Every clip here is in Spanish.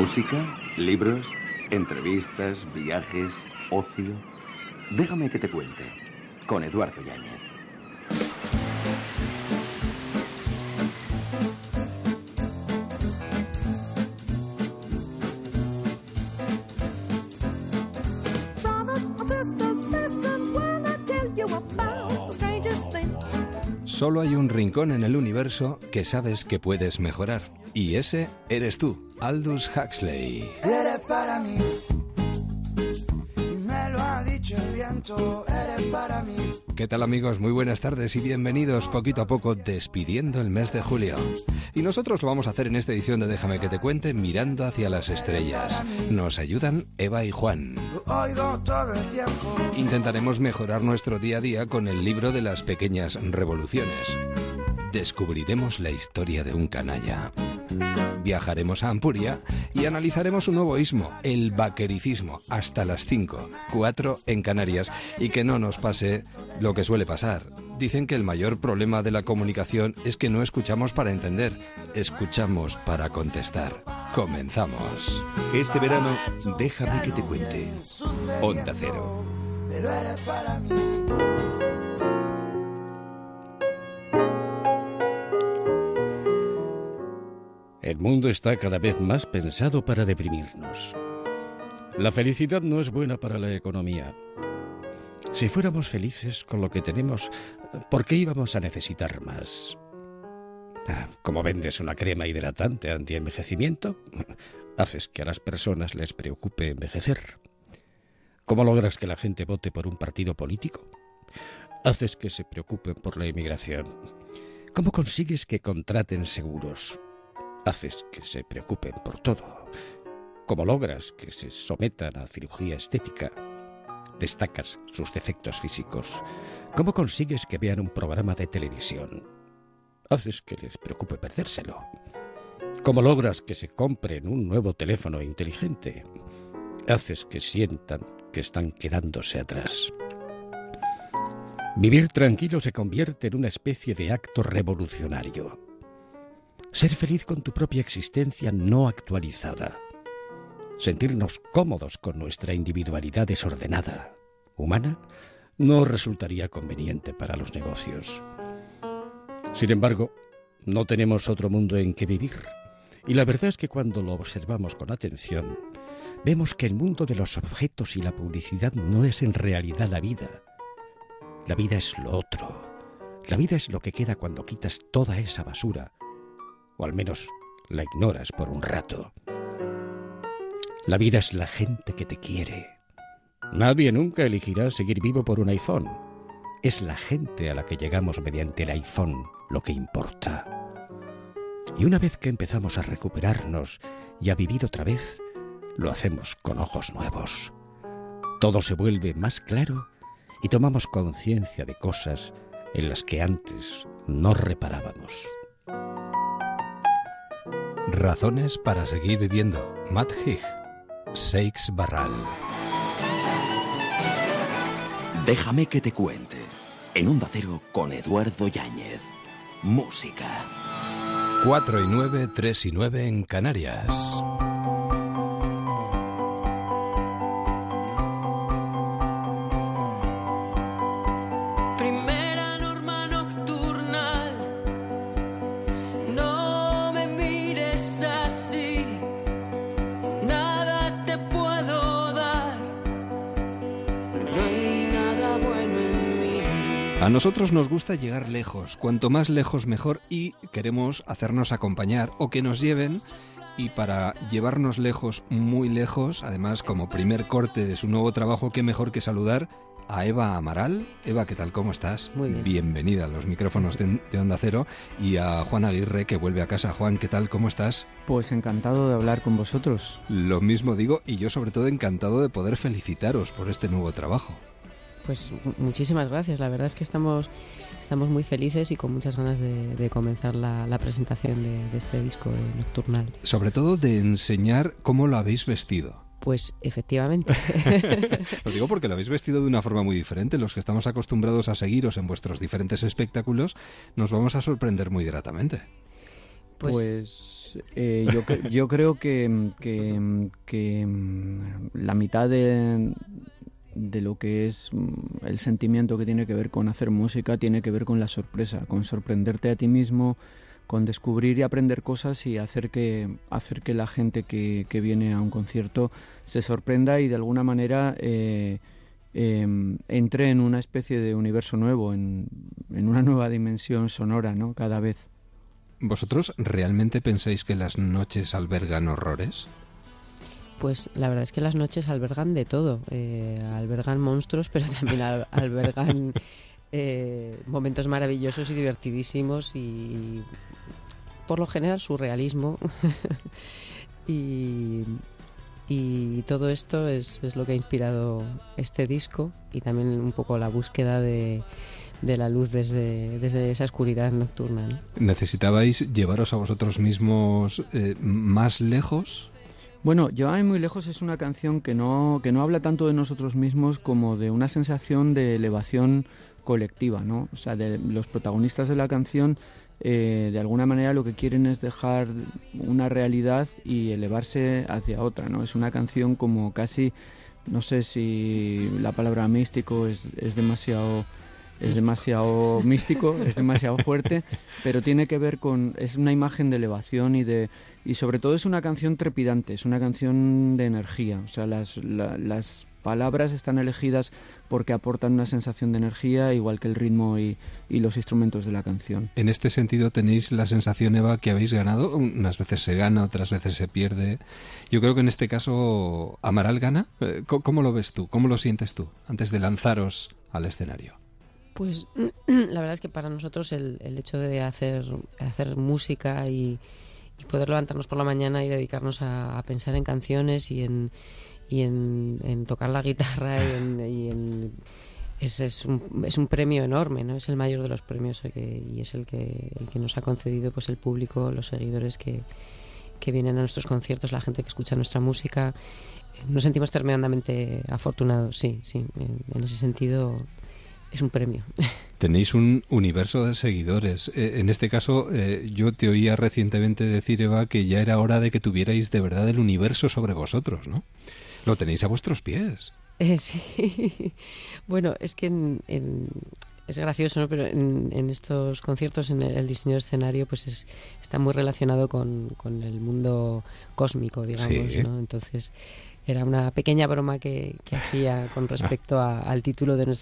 Música, libros, entrevistas, viajes, ocio. Déjame que te cuente. Con Eduardo Yáñez. Solo hay un rincón en el universo que sabes que puedes mejorar. Y ese eres tú, Aldous Huxley. Eres para mí. Me lo ha dicho el viento, eres para mí. ¿Qué tal amigos? Muy buenas tardes y bienvenidos poquito a poco despidiendo el mes de julio. Y nosotros lo vamos a hacer en esta edición de Déjame que te cuente mirando hacia las estrellas. Nos ayudan Eva y Juan. Lo oigo todo el tiempo. Intentaremos mejorar nuestro día a día con el libro de las pequeñas revoluciones. Descubriremos la historia de un canalla. Viajaremos a Ampuria y analizaremos un nuevo ismo, el vaquericismo, hasta las 5, 4 en Canarias, y que no nos pase lo que suele pasar. Dicen que el mayor problema de la comunicación es que no escuchamos para entender, escuchamos para contestar. Comenzamos. Este verano, déjame que te cuente. Onda Cero. Pero eres para mí. El mundo está cada vez más pensado para deprimirnos. La felicidad no es buena para la economía. Si fuéramos felices con lo que tenemos, ¿por qué íbamos a necesitar más? Ah, ¿Cómo vendes una crema hidratante anti-envejecimiento? Haces que a las personas les preocupe envejecer. ¿Cómo logras que la gente vote por un partido político? Haces que se preocupen por la inmigración. ¿Cómo consigues que contraten seguros? Haces que se preocupen por todo. ¿Cómo logras que se sometan a cirugía estética? Destacas sus defectos físicos. ¿Cómo consigues que vean un programa de televisión? Haces que les preocupe perdérselo. ¿Cómo logras que se compren un nuevo teléfono inteligente? Haces que sientan que están quedándose atrás. Vivir tranquilo se convierte en una especie de acto revolucionario. Ser feliz con tu propia existencia no actualizada. Sentirnos cómodos con nuestra individualidad desordenada, humana, no resultaría conveniente para los negocios. Sin embargo, no tenemos otro mundo en que vivir. Y la verdad es que cuando lo observamos con atención, vemos que el mundo de los objetos y la publicidad no es en realidad la vida. La vida es lo otro. La vida es lo que queda cuando quitas toda esa basura o al menos la ignoras por un rato. La vida es la gente que te quiere. Nadie nunca elegirá seguir vivo por un iPhone. Es la gente a la que llegamos mediante el iPhone lo que importa. Y una vez que empezamos a recuperarnos y a vivir otra vez, lo hacemos con ojos nuevos. Todo se vuelve más claro y tomamos conciencia de cosas en las que antes no reparábamos. Razones para seguir viviendo. Matt Hig. Seix Barral. Déjame que te cuente. En Onda Cero con Eduardo Yáñez. Música. 4 y 9, 3 y 9 en Canarias. Nosotros nos gusta llegar lejos, cuanto más lejos mejor y queremos hacernos acompañar o que nos lleven y para llevarnos lejos, muy lejos, además como primer corte de su nuevo trabajo, qué mejor que saludar a Eva Amaral. Eva, ¿qué tal? ¿Cómo estás? Muy bien. Bienvenida a los micrófonos de, de Onda Cero y a Juan Aguirre que vuelve a casa. Juan, ¿qué tal? ¿Cómo estás? Pues encantado de hablar con vosotros. Lo mismo digo y yo sobre todo encantado de poder felicitaros por este nuevo trabajo. Pues mu- muchísimas gracias. La verdad es que estamos, estamos muy felices y con muchas ganas de, de comenzar la, la presentación de, de este disco de Nocturnal. Sobre todo de enseñar cómo lo habéis vestido. Pues efectivamente. Lo digo porque lo habéis vestido de una forma muy diferente. Los que estamos acostumbrados a seguiros en vuestros diferentes espectáculos, nos vamos a sorprender muy gratamente. Pues, Pues Pues eh, yo, yo creo que, que, mm, la mitad de, de lo que es mm, el sentimiento que tiene que ver con hacer música tiene que ver con la sorpresa, con sorprenderte a ti mismo, con descubrir y aprender cosas y hacer que, hacer que la gente que, que viene a un concierto se sorprenda y de alguna manera eh, em, entre en una especie de universo nuevo, en, en una nueva dimensión sonora, ¿no? Cada vez. ¿Vosotros realmente pensáis que las noches albergan horrores? Pues la verdad es que las noches albergan de todo. Eh, albergan monstruos, pero también albergan eh, momentos maravillosos y divertidísimos y por lo general surrealismo. y, y todo esto es, es, lo que ha inspirado este disco y también un poco la búsqueda de, de la luz desde, desde esa oscuridad nocturna. ¿Necesitabais llevaros a vosotros mismos eh, más lejos? Bueno, Llévame muy lejos es una canción que no, que no habla tanto de nosotros mismos como de una sensación de elevación colectiva, ¿no? O sea, de los protagonistas de la canción eh, de alguna manera lo que quieren es dejar una realidad y elevarse hacia otra, ¿no? Es una canción como casi, no sé si la palabra místico es, es demasiado es demasiado místico, es demasiado fuerte, pero tiene que ver con es una imagen de elevación y de y sobre todo es una canción trepidante, es una canción de energía, o sea, las, las palabras están elegidas porque aportan una sensación de energía, igual que el ritmo y, y, los instrumentos de la canción. En este sentido, tenéis la sensación, Eva, que habéis ganado. Unas veces se gana, otras veces se pierde. Yo creo que en este caso, Amaral gana. Eh, ¿Cómo lo ves tú? ¿Cómo lo sientes tú antes de lanzaros al escenario? Pues la verdad es que para nosotros el, el hecho de hacer, hacer música y, y, poder levantarnos por la mañana y dedicarnos a, pensar en canciones y en, y en, tocar la guitarra y en, y en es, es, un, es un premio enorme, ¿no? Es el mayor de los premios que, y es el que, el que nos ha concedido pues el público, los seguidores que, que vienen a nuestros conciertos, la gente que escucha nuestra música. Nos sentimos tremendamente afortunados, sí, sí. En ese sentido es un premio. Tenéis un universo de seguidores. Eh, en este caso, eh, yo te oía recientemente decir, Eva, que ya era hora de que tuvierais de verdad el universo sobre vosotros, ¿no? Lo tenéis a vuestros pies. Eh, sí. Bueno, es que en, en, es gracioso, ¿no? Pero en, en, estos conciertos, en el, diseño de escenario, pues es, está muy relacionado con, con el mundo cósmico, digamos, sí. ¿no? Entonces era una pequeña broma que, que hacía con respecto a, al título de,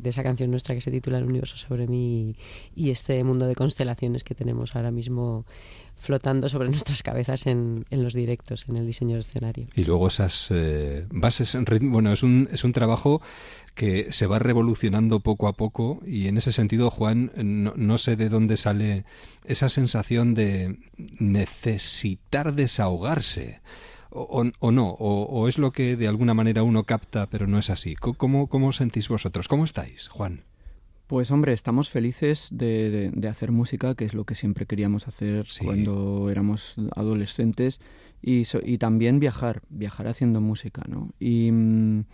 de, esa canción nuestra que se titula El universo sobre mí y, este mundo de constelaciones que tenemos ahora mismo flotando sobre nuestras cabezas en, en los directos, en el diseño de escenario. Y luego esas eh, bases, bueno, es un, es un trabajo que se va revolucionando poco a poco y en ese sentido, Juan, no, no, sé de dónde sale esa sensación de necesitar desahogarse o, o no, o, o, es lo que de alguna manera uno capta, pero no es así. ¿Cómo, cómo sentís vosotros? ¿Cómo estáis, Juan? Pues hombre, estamos felices de, de, de, hacer música, que es lo que siempre queríamos hacer sí. cuando éramos adolescentes, y, so, y, también viajar, viajar haciendo música, ¿no? Y mm,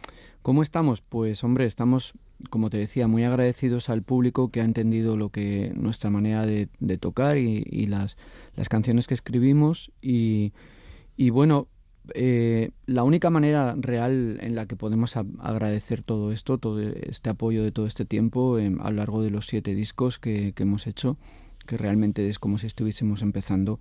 ¿cómo estamos? Pues hombre, estamos, como te decía, muy agradecidos al público que ha entendido lo que nuestra manera de, de tocar y, y, las, las canciones que escribimos y, y bueno, eh, la única manera real en la que podemos agradecer todo esto, todo este apoyo de todo este tiempo eh, a lo largo de los siete discos que, hemos hecho, que realmente es como si estuviésemos empezando,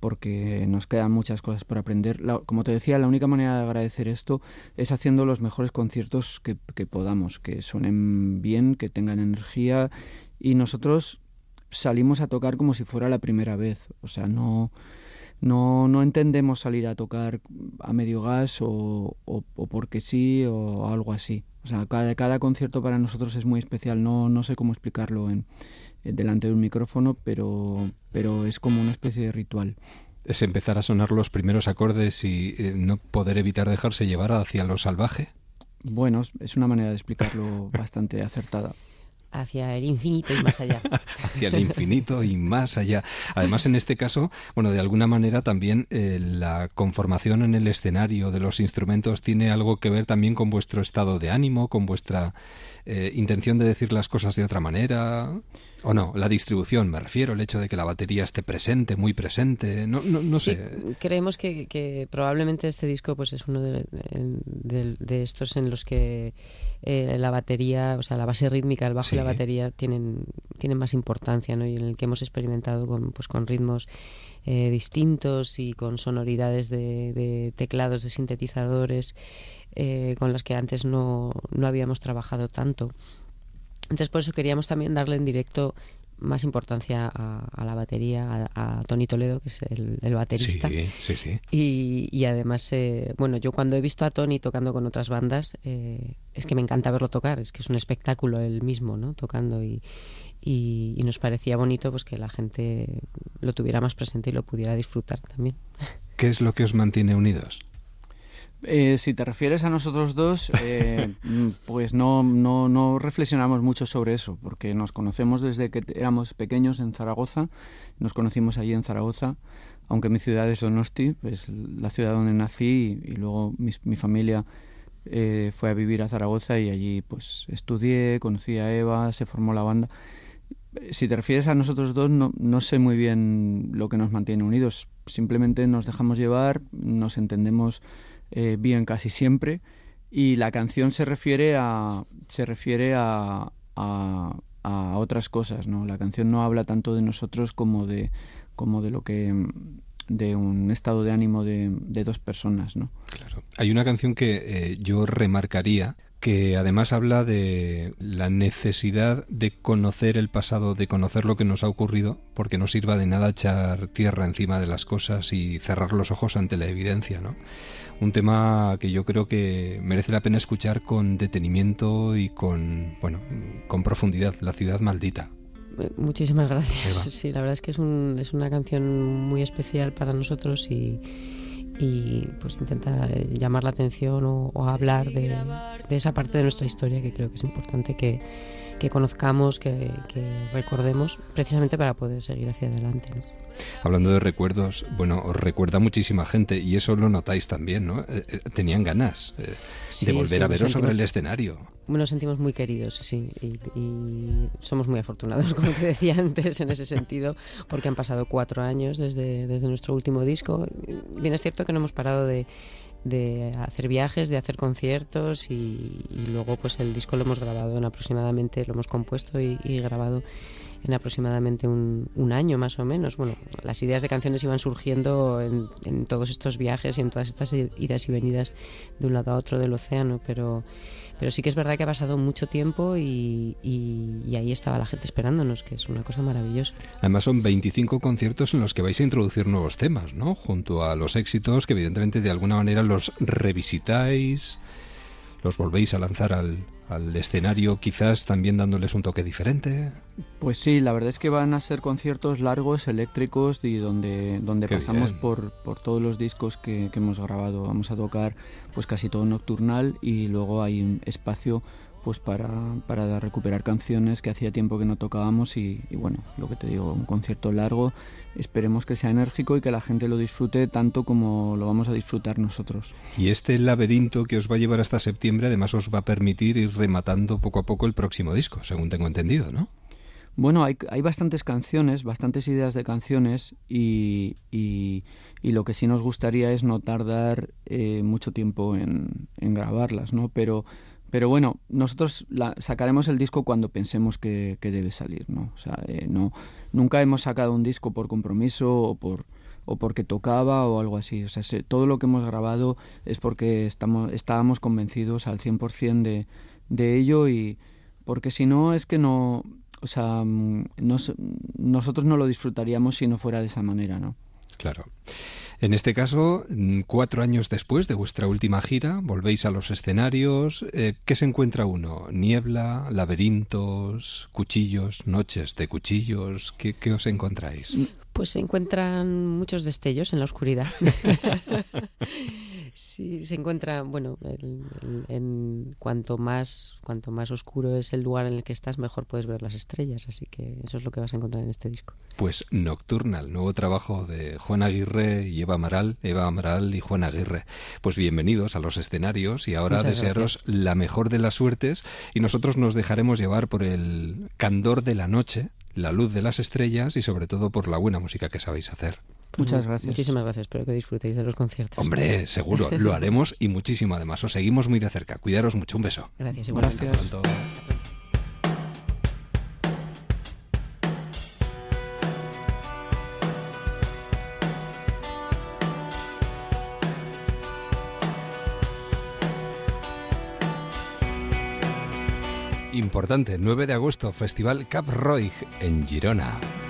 porque nos quedan muchas cosas por aprender. Como te decía, la única manera de agradecer esto es haciendo los mejores conciertos que, que podamos, que suenen bien, que tengan energía y nosotros salimos a tocar como si fuera la primera vez, o sea, no no, no entendemos salir a tocar a medio gas o, o, o porque sí o algo así. O sea, cada, cada, concierto para nosotros es muy especial. No, no sé cómo explicarlo en, en, delante de un micrófono, pero, pero es como una especie de ritual. ¿Es empezar a sonar los primeros acordes y eh, no poder evitar dejarse llevar hacia lo salvaje? Bueno, es una manera de explicarlo bastante acertada hacia el infinito y más allá. hacia el infinito y más allá. Además, en este caso, bueno, de alguna manera también eh, la conformación en el escenario de los instrumentos tiene algo que ver también con vuestro estado de ánimo, con vuestra eh, intención de decir las cosas de otra manera. ¿O no? La distribución, me refiero, el hecho de que la batería esté presente, muy presente, no, no, no sé. creemos que, que, probablemente este disco pues es uno de, de, estos en los que eh, la batería, o sea, la base rítmica, el bajo y la batería tienen, tienen más importancia, ¿no? Y en el que hemos experimentado con, pues, con ritmos eh, distintos y con sonoridades de, teclados, de sintetizadores, eh, con las que antes no, no habíamos trabajado tanto. Entonces por eso queríamos también darle en directo más importancia a, la batería, a, Tony Toledo, que es el, baterista. Sí, sí, sí. Y, además, eh, bueno, yo cuando he visto a Tony tocando con otras bandas, eh, es que me encanta verlo tocar, es que es un espectáculo él mismo, ¿no? Tocando y, y, nos parecía bonito pues que la gente lo tuviera más presente y lo pudiera disfrutar también. ¿Qué es lo que os mantiene unidos? Eh, si te refieres a nosotros dos, eh, mm, pues no, no, no, reflexionamos mucho sobre eso, porque nos conocemos desde que éramos pequeños en Zaragoza, nos conocimos allí en Zaragoza, aunque mi ciudad es Donosti, pues la ciudad donde nací y, luego mi, familia eh, fue a vivir a Zaragoza y allí pues estudié, conocí a Eva, se formó la banda. Si te refieres a nosotros dos, no, no sé muy bien lo que nos mantiene unidos, simplemente nos dejamos llevar, nos entendemos eh, bien casi siempre y la canción se refiere a se refiere a, a, otras cosas no la canción no habla tanto de nosotros como de como de lo que de un estado de ánimo de, dos personas no claro. Hay una canción que eh, yo remarcaría que además habla de la necesidad de conocer el pasado, de conocer lo que nos ha ocurrido, porque no sirva de nada echar tierra encima de las cosas y cerrar los ojos ante la evidencia, ¿no? Un tema que yo creo que merece la pena escuchar con detenimiento y con, bueno, con profundidad, La ciudad maldita. Muchísimas gracias. Sí, la verdad es que es, un, es una canción muy especial para nosotros y y pues intenta llamar la atención o, hablar de, esa parte de nuestra historia que creo que es importante que, conozcamos, que, recordemos, precisamente para poder seguir hacia adelante. Hablando de recuerdos, bueno, os recuerda muchísima gente y eso lo notáis también, ¿no? Eh, eh, tenían ganas eh, de volver a veros sobre el escenario. Nos sentimos muy queridos, sí, y, somos muy afortunados, como te decía antes, en ese sentido, porque han pasado cuatro años desde, desde nuestro último disco. Bien es cierto que no hemos parado de, de hacer viajes, de hacer conciertos y, luego pues el disco lo hemos grabado en aproximadamente, lo hemos compuesto y grabado en aproximadamente un, un, año más o menos. Bueno, las ideas de canciones iban surgiendo en, en, todos estos viajes y en todas estas idas y venidas de un lado a otro del océano, pero, pero sí que es verdad que ha pasado mucho tiempo y, y, ahí estaba la gente esperándonos, que es una cosa maravillosa. Además son 25 conciertos en los que vais a introducir nuevos temas, ¿no? Junto a los éxitos que evidentemente de alguna manera los revisitáis, los volvéis a lanzar al, al escenario, quizás también dándoles un toque diferente. Pues sí, la verdad es que van a ser conciertos largos, eléctricos y donde, donde pasamos por, por, todos los discos que, que, hemos grabado. Vamos a tocar pues casi todo nocturnal y luego hay un espacio pues para, para recuperar canciones que hacía tiempo que no tocábamos y, bueno, lo que te digo, un concierto largo, esperemos que sea enérgico y que la gente lo disfrute tanto como lo vamos a disfrutar nosotros. Y este laberinto que os va a llevar hasta septiembre además os va a permitir ir rematando poco a poco el próximo disco, según tengo entendido, ¿no? Bueno, hay, hay bastantes canciones, bastantes ideas de canciones y, y, lo que sí nos gustaría es no tardar eh, mucho tiempo en, en grabarlas, ¿no? Pero pero bueno, nosotros sacaremos el disco cuando pensemos que, debe salir, ¿no? O sea, eh, no, nunca hemos sacado un disco por compromiso o por o porque tocaba o algo así. O sea, todo lo que hemos grabado es porque estamos, estábamos convencidos al 100% de, de ello y porque si no es que no, o sea, mm, nosotros no lo disfrutaríamos si no fuera de esa manera, ¿no? Claro. En este caso, mm, cuatro años después de vuestra última gira, volvéis a los escenarios. Eh, ¿Qué se encuentra uno? ¿Niebla, laberintos, cuchillos, noches de cuchillos? ¿Qué, qué os encontráis? Pues se encuentran muchos destellos en la oscuridad. Sí, se encuentra, bueno, en cuanto más cuanto más oscuro es el lugar en el que estás, mejor puedes ver las estrellas, así que eso es lo que vas a encontrar en este disco. Pues Nocturnal, nuevo trabajo de Juan Aguirre y Eva Amaral, Eva Amaral y Juan Aguirre. Pues bienvenidos a los escenarios y ahora desearos la mejor de las suertes y nosotros nos dejaremos llevar por el candor de la noche la luz de las estrellas y sobre todo por la buena música que sabéis hacer. Muchas gracias. Muchísimas gracias. Espero que disfrutéis de los conciertos. Hombre, seguro, lo haremos y muchísimo además. Os seguimos muy de cerca. Cuidaros mucho. Un beso. Gracias. Hasta Igualmente. pronto. Importante, 9 de agosto, Festival Cap Roig en Girona.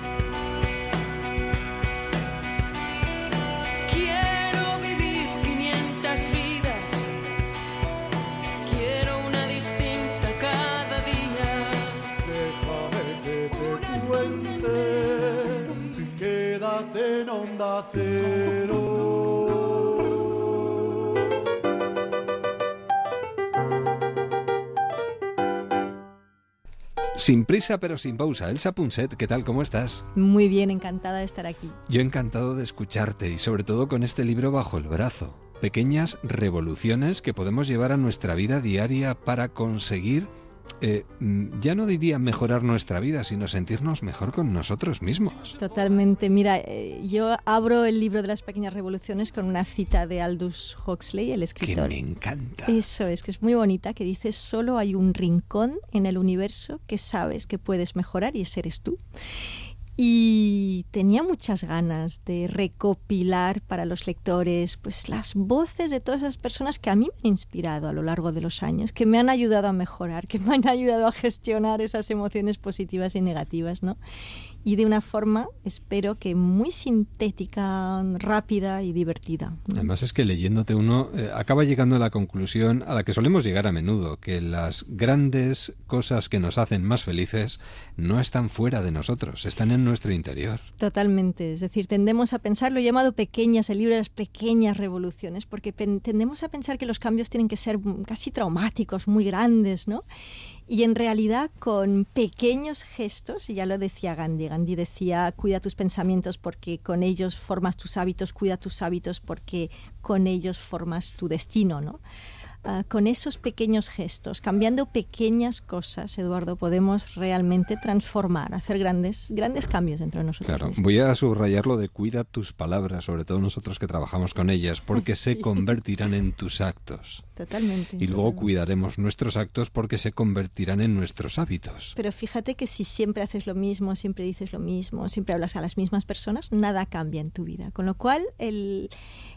Sin prisa pero sin pausa, Elsa Punset, ¿qué tal? ¿Cómo estás? Muy bien, encantada de estar aquí. Yo encantado de escucharte y sobre todo con este libro bajo el brazo. Pequeñas revoluciones que podemos llevar a nuestra vida diaria para conseguir, eh, mm, ya no diría mejorar nuestra vida, sino sentirnos mejor con nosotros mismos. Totalmente. Mira, eh, yo abro el libro de las pequeñas revoluciones con una cita de Aldous Huxley, el Que escritor. me encanta. Eso es, que es muy bonita, que dice, solo hay un rincón en el universo que sabes que puedes mejorar y ese eres tú. Y tenía muchas ganas de recopilar para los lectores pues las voces de todas esas personas que a mí me han inspirado a lo largo de los años, que me han ayudado a mejorar, que me han ayudado a gestionar esas emociones positivas y negativas, ¿no? Y de una forma, espero que muy sintética, rápida y divertida. Además es que leyéndote uno eh, acaba llegando a la conclusión a la que solemos llegar a menudo, que las grandes cosas que nos hacen más felices no están fuera de nosotros, están en nuestro interior. Totalmente, es decir, tendemos a pensar, lo he llamado pequeñas, el libro de las pequeñas revoluciones, porque tendemos a pensar que los cambios tienen que ser mm, casi traumáticos, muy grandes, ¿no? Y en realidad con pequeños gestos, y ya lo decía Gandhi, Gandhi decía, cuida tus pensamientos porque con ellos formas tus hábitos, cuida tus hábitos porque con ellos formas tu destino, ¿no? Ah, con esos pequeños gestos, cambiando pequeñas cosas, Eduardo, podemos realmente transformar, hacer grandes, grandes cambios dentro de nosotros Claro, mismos. voy a subrayar lo de cuida tus palabras, sobre todo nosotros que trabajamos con ellas, porque se convertirán en tus actos. Totalmente. Y luego totalmente. cuidaremos nuestros actos porque se convertirán en nuestros hábitos. Pero fíjate que si siempre haces lo mismo, siempre dices lo mismo, siempre hablas a las mismas personas, nada cambia en tu vida. Con lo cual, el,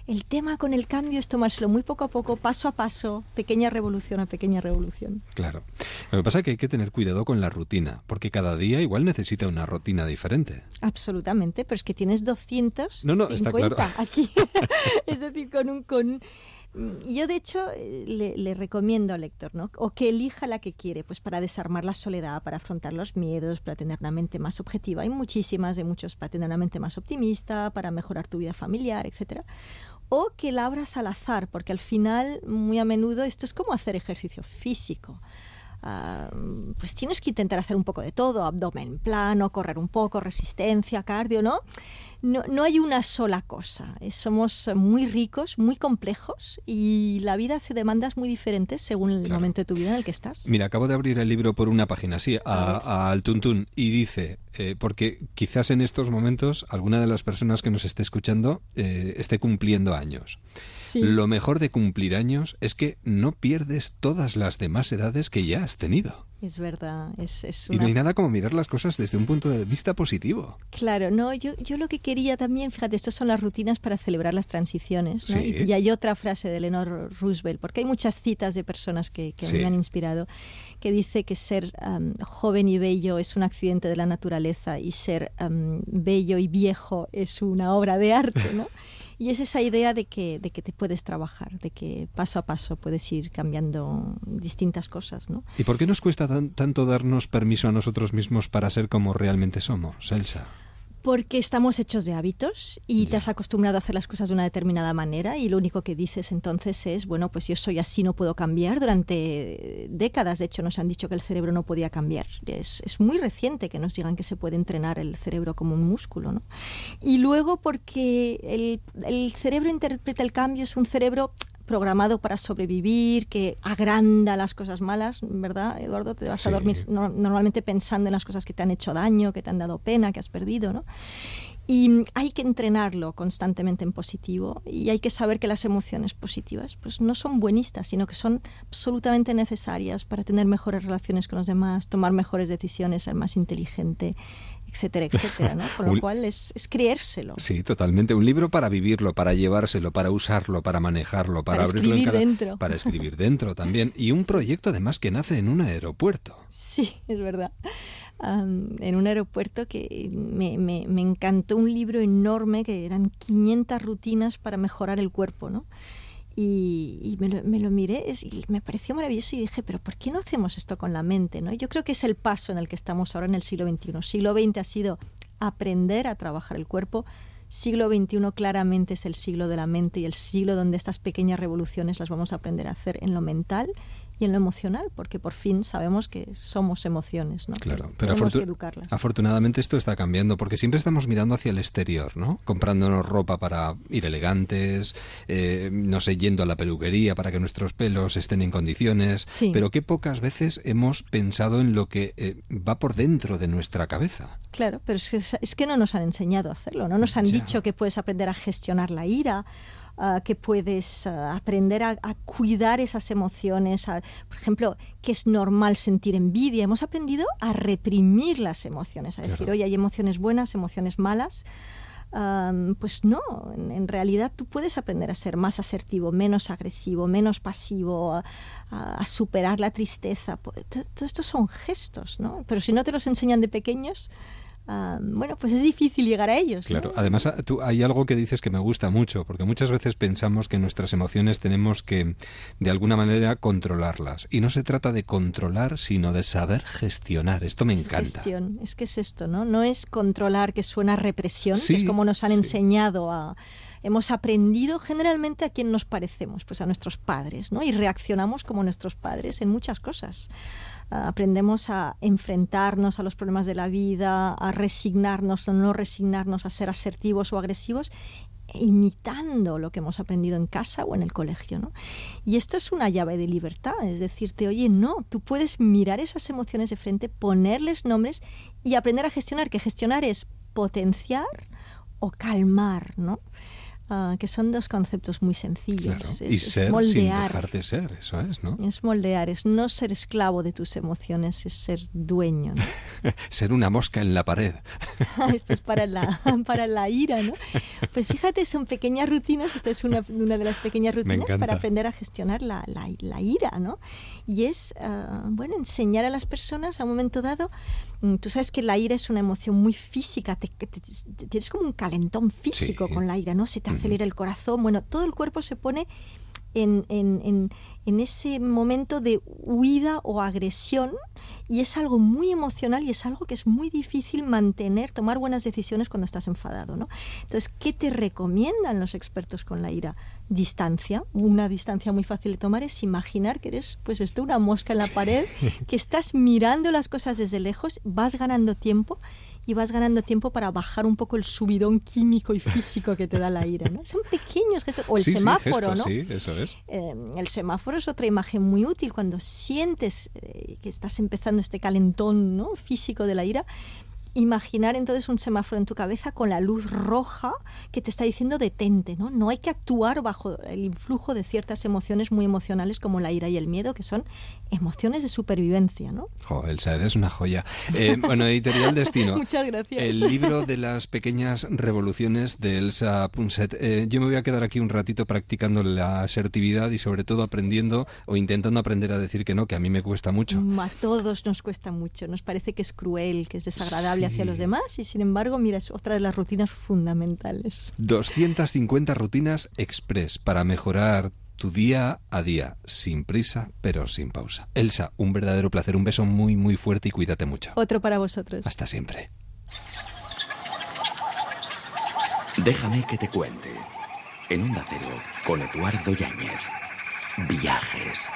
el tema con el cambio es tomárselo muy poco a poco, paso a paso, pequeña revolución a pequeña revolución. Claro. Lo que pasa es que hay que tener cuidado con la rutina, porque cada día igual necesita una rutina diferente. Absolutamente, pero es que tienes 200 No, no, está claro. aquí. es decir, con un... Con... Yo, de hecho, eh, le, le recomiendo al lector, ¿no? O que elija la que quiere, pues para desarmar la soledad, para afrontar los miedos, para tener una mente más objetiva. Hay muchísimas de muchos para tener una mente más optimista, para mejorar tu vida familiar, etcétera. O que la abras al azar, porque al final, muy a menudo, esto es como hacer ejercicio físico. Ah, pues tienes que intentar hacer un poco de todo, abdomen plano, correr un poco, resistencia, cardio, ¿no? No, no hay una sola cosa. Eh, Somos muy ricos, muy complejos y la vida hace demandas muy diferentes según el Claro. momento de tu vida en el que estás. Mira, acabo de abrir el libro por una página, sí, a, a al tuntún, y dice, eh, porque quizás en estos momentos alguna de las personas que nos esté escuchando eh, esté cumpliendo años. Sí. Lo mejor de cumplir años es que no pierdes todas las demás edades que ya has tenido. Es verdad, es, es Y no hay nada como mirar las cosas desde un punto de vista positivo. Claro, no, yo, yo lo que quería también, fíjate, estas son las rutinas para celebrar las transiciones, ¿no? Sí. Y, y hay otra frase de Eleanor Roosevelt, porque hay muchas citas de personas que, que Sí. me han inspirado, que dice que ser am, joven y bello es un accidente de la naturaleza y ser am, bello y viejo es una obra de arte, ¿no? Y es esa idea de que, de que te puedes trabajar, de que paso a paso puedes ir cambiando distintas cosas, ¿no? ¿Y por qué nos cuesta tan- tanto darnos permiso a nosotros mismos para ser como realmente somos, Elsa? Porque estamos hechos de hábitos y te has acostumbrado a hacer las cosas de una determinada manera y lo único que dices entonces es, bueno, pues yo soy así, no puedo cambiar. Durante décadas, de hecho, nos han dicho que el cerebro no podía cambiar. Es, es muy reciente que nos digan que se puede entrenar el cerebro como un músculo, ¿no? Y luego porque el, el cerebro interpreta el cambio, es un cerebro programado para sobrevivir, que agranda las cosas malas, ¿verdad, Eduardo? Te vas a dormir normalmente pensando en las cosas que te han hecho daño, que te han dado pena, que has perdido, ¿no? Y hay que entrenarlo constantemente en positivo y hay que saber que las emociones positivas pues no son buenistas, sino que son absolutamente necesarias para tener mejores relaciones con los demás, tomar mejores decisiones, ser más inteligente, etcétera, etcétera, ¿no? Con lo cual es, es, creérselo. Sí, totalmente. Un libro para vivirlo, para llevárselo, para usarlo, para manejarlo, para, abrirlo en cada... dentro. Para escribir dentro también. Y un proyecto además que nace en un aeropuerto. Sí, es verdad. en un aeropuerto que me, me, me, encantó un libro enorme que eran 500 rutinas para mejorar el cuerpo, ¿no? Y, me, lo, me, lo, miré y me pareció maravilloso y dije, pero ¿por qué no hacemos esto con la mente? ¿no? Yo creo que es el paso en el que estamos ahora en el siglo XXI. Siglo XX ha sido aprender a trabajar el cuerpo. Siglo XXI claramente es el siglo de la mente y el siglo donde estas pequeñas revoluciones las vamos a aprender a hacer en lo mental y en lo emocional, porque por fin sabemos que somos emociones, ¿no? Claro, pero afortunadamente esto está cambiando, porque siempre estamos mirando hacia el exterior, ¿no? Comprándonos ropa para ir elegantes, eh, no sé, yendo a la peluquería para que nuestros pelos estén en condiciones, pero qué pocas veces hemos pensado en lo que eh, va por dentro de nuestra cabeza. Claro, pero es que, es que no nos han enseñado a hacerlo, no nos han dicho que puedes aprender a gestionar la ira Ah, que puedes ah, aprender a, cuidar esas emociones. por ejemplo, que es normal sentir envidia. Hemos aprendido a reprimir las emociones, a decir, oye, hay emociones buenas, emociones malas. pues no, en, realidad tú puedes aprender a ser más asertivo, menos agresivo, menos pasivo, a, superar la tristeza. Todo esto son gestos, ¿no? Pero si no te los enseñan de pequeños, Ah, bueno, pues es difícil llegar a ellos. Claro, además ah, tú, hay algo que dices que me gusta mucho, porque muchas veces pensamos que nuestras emociones tenemos que, de alguna manera, controlarlas. Y no se trata de controlar, sino de saber gestionar. Esto me encanta. Gestión, es que es esto, ¿no? No es controlar que suena a represión, que es como nos han enseñado a hemos aprendido generalmente a quién nos parecemos, pues a nuestros padres, ¿no? Y reaccionamos como nuestros padres en muchas cosas. Ah, aprendemos a enfrentarnos a los problemas de la vida, a resignarnos o no resignarnos, a ser asertivos o agresivos imitando lo que hemos aprendido en casa o en el colegio, ¿no? Y esto es una llave de libertad, es decirte, oye, no, tú puedes mirar esas emociones de frente, ponerles nombres y aprender a gestionar, que gestionar es potenciar o calmar, ¿no? Ah, que son dos conceptos muy sencillos. Es, y ser moldear. sin dejar de ser, eso es, ¿no? Es moldear, es no ser esclavo de tus emociones, es ser dueño. ser una mosca en la pared. Esto es para la, para la ira, ¿no? Pues fíjate, son pequeñas rutinas, esta es una, una de las pequeñas rutinas para aprender a gestionar la, la, la ira, ¿no? Y es, ah, bueno, enseñar a las personas a un momento dado, mm, tú sabes que la ira es una emoción muy física, te, tienes como un calentón físico con la ira, ¿no? Se te acelera el corazón, bueno, todo el cuerpo se pone en, en, en, ese momento de huida o agresión y es algo muy emocional y es algo que es muy difícil mantener, tomar buenas decisiones cuando estás enfadado. ¿no? Entonces, ¿qué te recomiendan los expertos con la ira? Distancia. Una distancia muy fácil de tomar es imaginar que eres, pues esto, una mosca en la pared, que estás mirando las cosas desde lejos, vas ganando tiempo y vas ganando tiempo para bajar un poco el subidón químico y físico que te da la ira. ¿no? Son pequeños gestos. O el semáforo, ¿no? Sí, eso es. Eh, el semáforo es otra imagen muy útil cuando sientes eh, que estás empezando este calentón ¿no? físico de la ira imaginar entonces un semáforo en tu cabeza con la luz roja que te está diciendo detente, ¿no? No hay que actuar bajo el influjo de ciertas emociones muy emocionales como la ira y el miedo, que son emociones de supervivencia, ¿no? Elsa, eres una joya. Eh, bueno, Editorial Destino. Muchas gracias. El libro de las pequeñas revoluciones de Elsa Punset. Eh, yo me voy a quedar aquí un ratito practicando la asertividad y sobre todo aprendiendo o intentando aprender a decir que no, que a mí me cuesta mucho. A todos nos cuesta mucho. Nos parece que es cruel, que es desagradable hacia los demás y sin embargo, mira, es otra de las rutinas fundamentales. 250 rutinas express para mejorar tu día a día, sin prisa, pero sin pausa. Elsa, un verdadero placer, un beso muy, muy fuerte y cuídate mucho. Otro para vosotros. Hasta siempre. Déjame que te cuente. En un Cero, con Eduardo Yáñez. Viajes.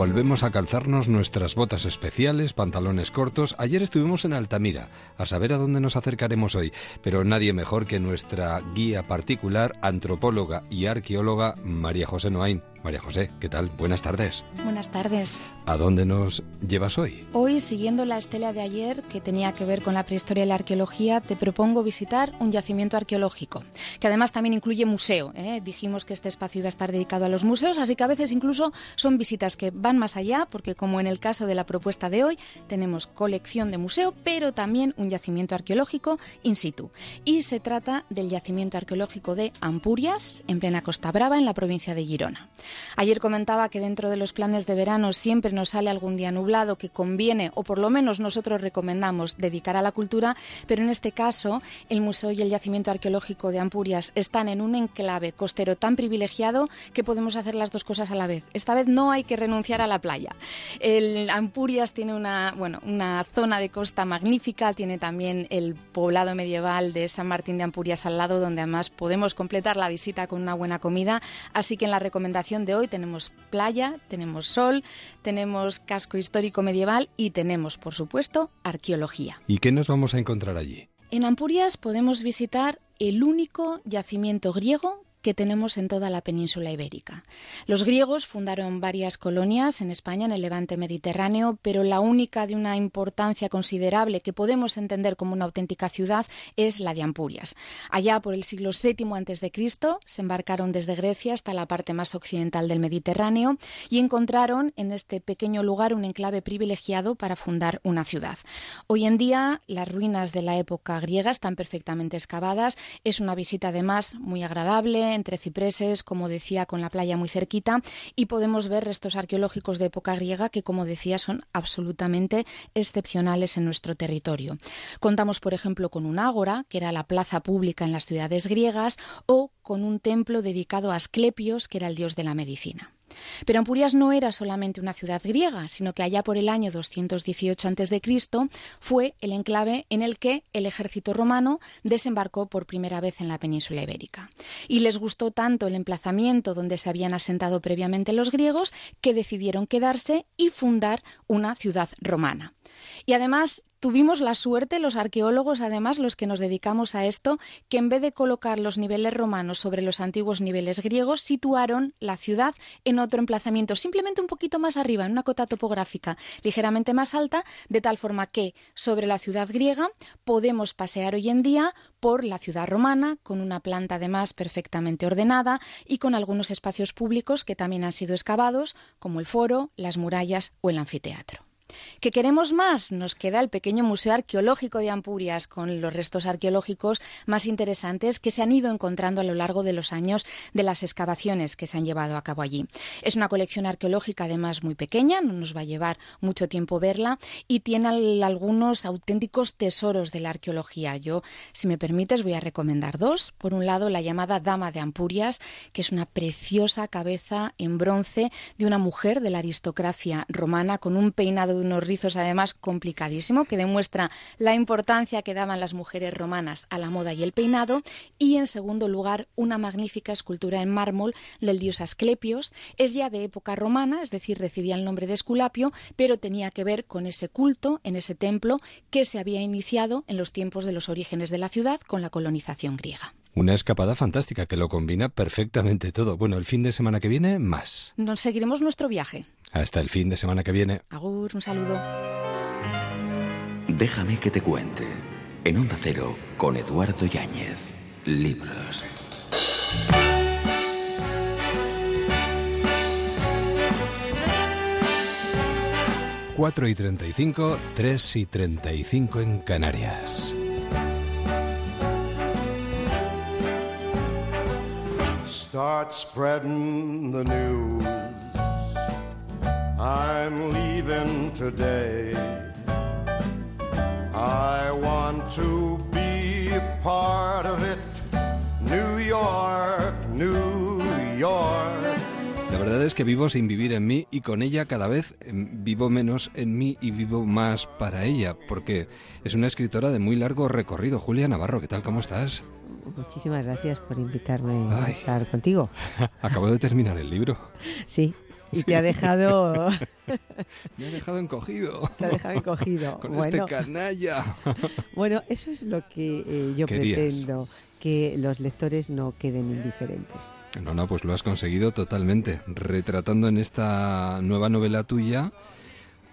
Volvemos a calzarnos nuestras botas especiales, pantalones cortos. Ayer estuvimos en Altamira, a saber a dónde nos acercaremos hoy, pero nadie mejor que nuestra guía particular, antropóloga y arqueóloga María José Noain. María José, ¿qué tal? Buenas tardes. Buenas tardes. ¿A dónde nos llevas hoy? Hoy, siguiendo la estela de ayer, que tenía que ver con la prehistoria y la arqueología, te propongo visitar un yacimiento arqueológico, que además también incluye museo. ¿eh? Dijimos que este espacio iba a estar dedicado a los museos, así que a veces incluso son visitas que van más allá, porque como en el caso de la propuesta de hoy, tenemos colección de museo, pero también un yacimiento arqueológico in situ. Y se trata del yacimiento arqueológico de Ampurias, en plena Costa Brava, en la provincia de Girona. Ayer comentaba que dentro de los planes de verano siempre nos sale algún día nublado que conviene, o por lo menos nosotros recomendamos, dedicar a la cultura, pero en este caso el museo y el yacimiento arqueológico de Ampurias están en un enclave costero tan privilegiado que podemos hacer las dos cosas a la vez. Esta vez no hay que renunciar a la playa. El Ampurias tiene una, bueno, una zona de costa magnífica, tiene también el poblado medieval de San Martín de Ampurias al lado, donde además podemos completar la visita con una buena comida. Así que en la recomendación de hoy tenemos playa, tenemos sol, tenemos casco histórico medieval y tenemos, por supuesto, arqueología. ¿Y qué nos vamos a encontrar allí? En Ampurias podemos visitar el único yacimiento griego que tenemos en toda la península ibérica. Los griegos fundaron varias colonias en España, en el levante mediterráneo, pero la única de una importancia considerable que podemos entender como una auténtica ciudad es la de Ampurias. Allá por el siglo VII a.C. se embarcaron desde Grecia hasta la parte más occidental del Mediterráneo y encontraron en este pequeño lugar un enclave privilegiado para fundar una ciudad. Hoy en día las ruinas de la época griega están perfectamente excavadas, es una visita además muy agradable, entre cipreses, como decía, con la playa muy cerquita, y podemos ver restos arqueológicos de época griega que, como decía, son absolutamente excepcionales en nuestro territorio. Contamos, por ejemplo, con un ágora, que era la plaza pública en las ciudades griegas, o con un templo dedicado a Asclepios, que era el dios de la medicina. Pero Ampurias no era solamente una ciudad griega, sino que allá por el año 218 a.C. fue el enclave en el que el ejército romano desembarcó por primera vez en la península ibérica. Y les gustó tanto el emplazamiento donde se habían asentado previamente los griegos que decidieron quedarse y fundar una ciudad romana. Y además tuvimos la suerte, los arqueólogos, además, los que nos dedicamos a esto, que en vez de colocar los niveles romanos sobre los antiguos niveles griegos, situaron la ciudad en otro emplazamiento, simplemente un poquito más arriba, en una cota topográfica ligeramente más alta, de tal forma que sobre la ciudad griega podemos pasear hoy en día por la ciudad romana, con una planta además perfectamente ordenada y con algunos espacios públicos que también han sido excavados, como el foro, las murallas o el anfiteatro. ¿Qué queremos más? Nos queda el pequeño Museo Arqueológico de Ampurias, con los restos arqueológicos más interesantes que se han ido encontrando a lo largo de los años de las excavaciones que se han llevado a cabo allí. Es una colección arqueológica además muy pequeña, no nos va a llevar mucho tiempo verla, y tiene algunos auténticos tesoros de la arqueología. Yo, si me permites, voy a recomendar dos. Por un lado, la llamada Dama de Ampurias, que es una preciosa cabeza en bronce de una mujer de la aristocracia romana con un peinado unos rizos además complicadísimo que demuestra la importancia que daban las mujeres romanas a la moda y el peinado y en segundo lugar una magnífica escultura en mármol del dios Asclepios es ya de época romana es decir recibía el nombre de Esculapio pero tenía que ver con ese culto en ese templo que se había iniciado en los tiempos de los orígenes de la ciudad con la colonización griega. Una escapada fantástica que lo combina perfectamente todo. Bueno, el fin de semana que viene, más. Nos seguiremos nuestro viaje. Hasta el fin de semana que viene. Agur, un saludo. Déjame que te cuente. En Onda Cero, con Eduardo Yáñez. Libros. Cuatro y treinta y cinco, tres y treinta y cinco en Canarias. Start spreading the news. I'm leaving today. I want to be a part of it. New York, New York. La verdad es que vivo sin vivir en mí y con ella cada vez em, vivo menos en mí y vivo más para ella, porque es una escritora de muy largo recorrido. Julia Navarro, ¿qué tal? ¿Cómo estás? Muchísimas gracias por invitarme a estar contigo. Acabo de terminar el libro. Sí, y te ha dejado... Me ha dejado encogido. Te ha dejado encogido. Con este canalla. bueno, eso es lo que eh, yo pretendo, que los lectores no queden indiferentes. No, no, pues lo has conseguido totalmente, retratando en esta nueva novela tuya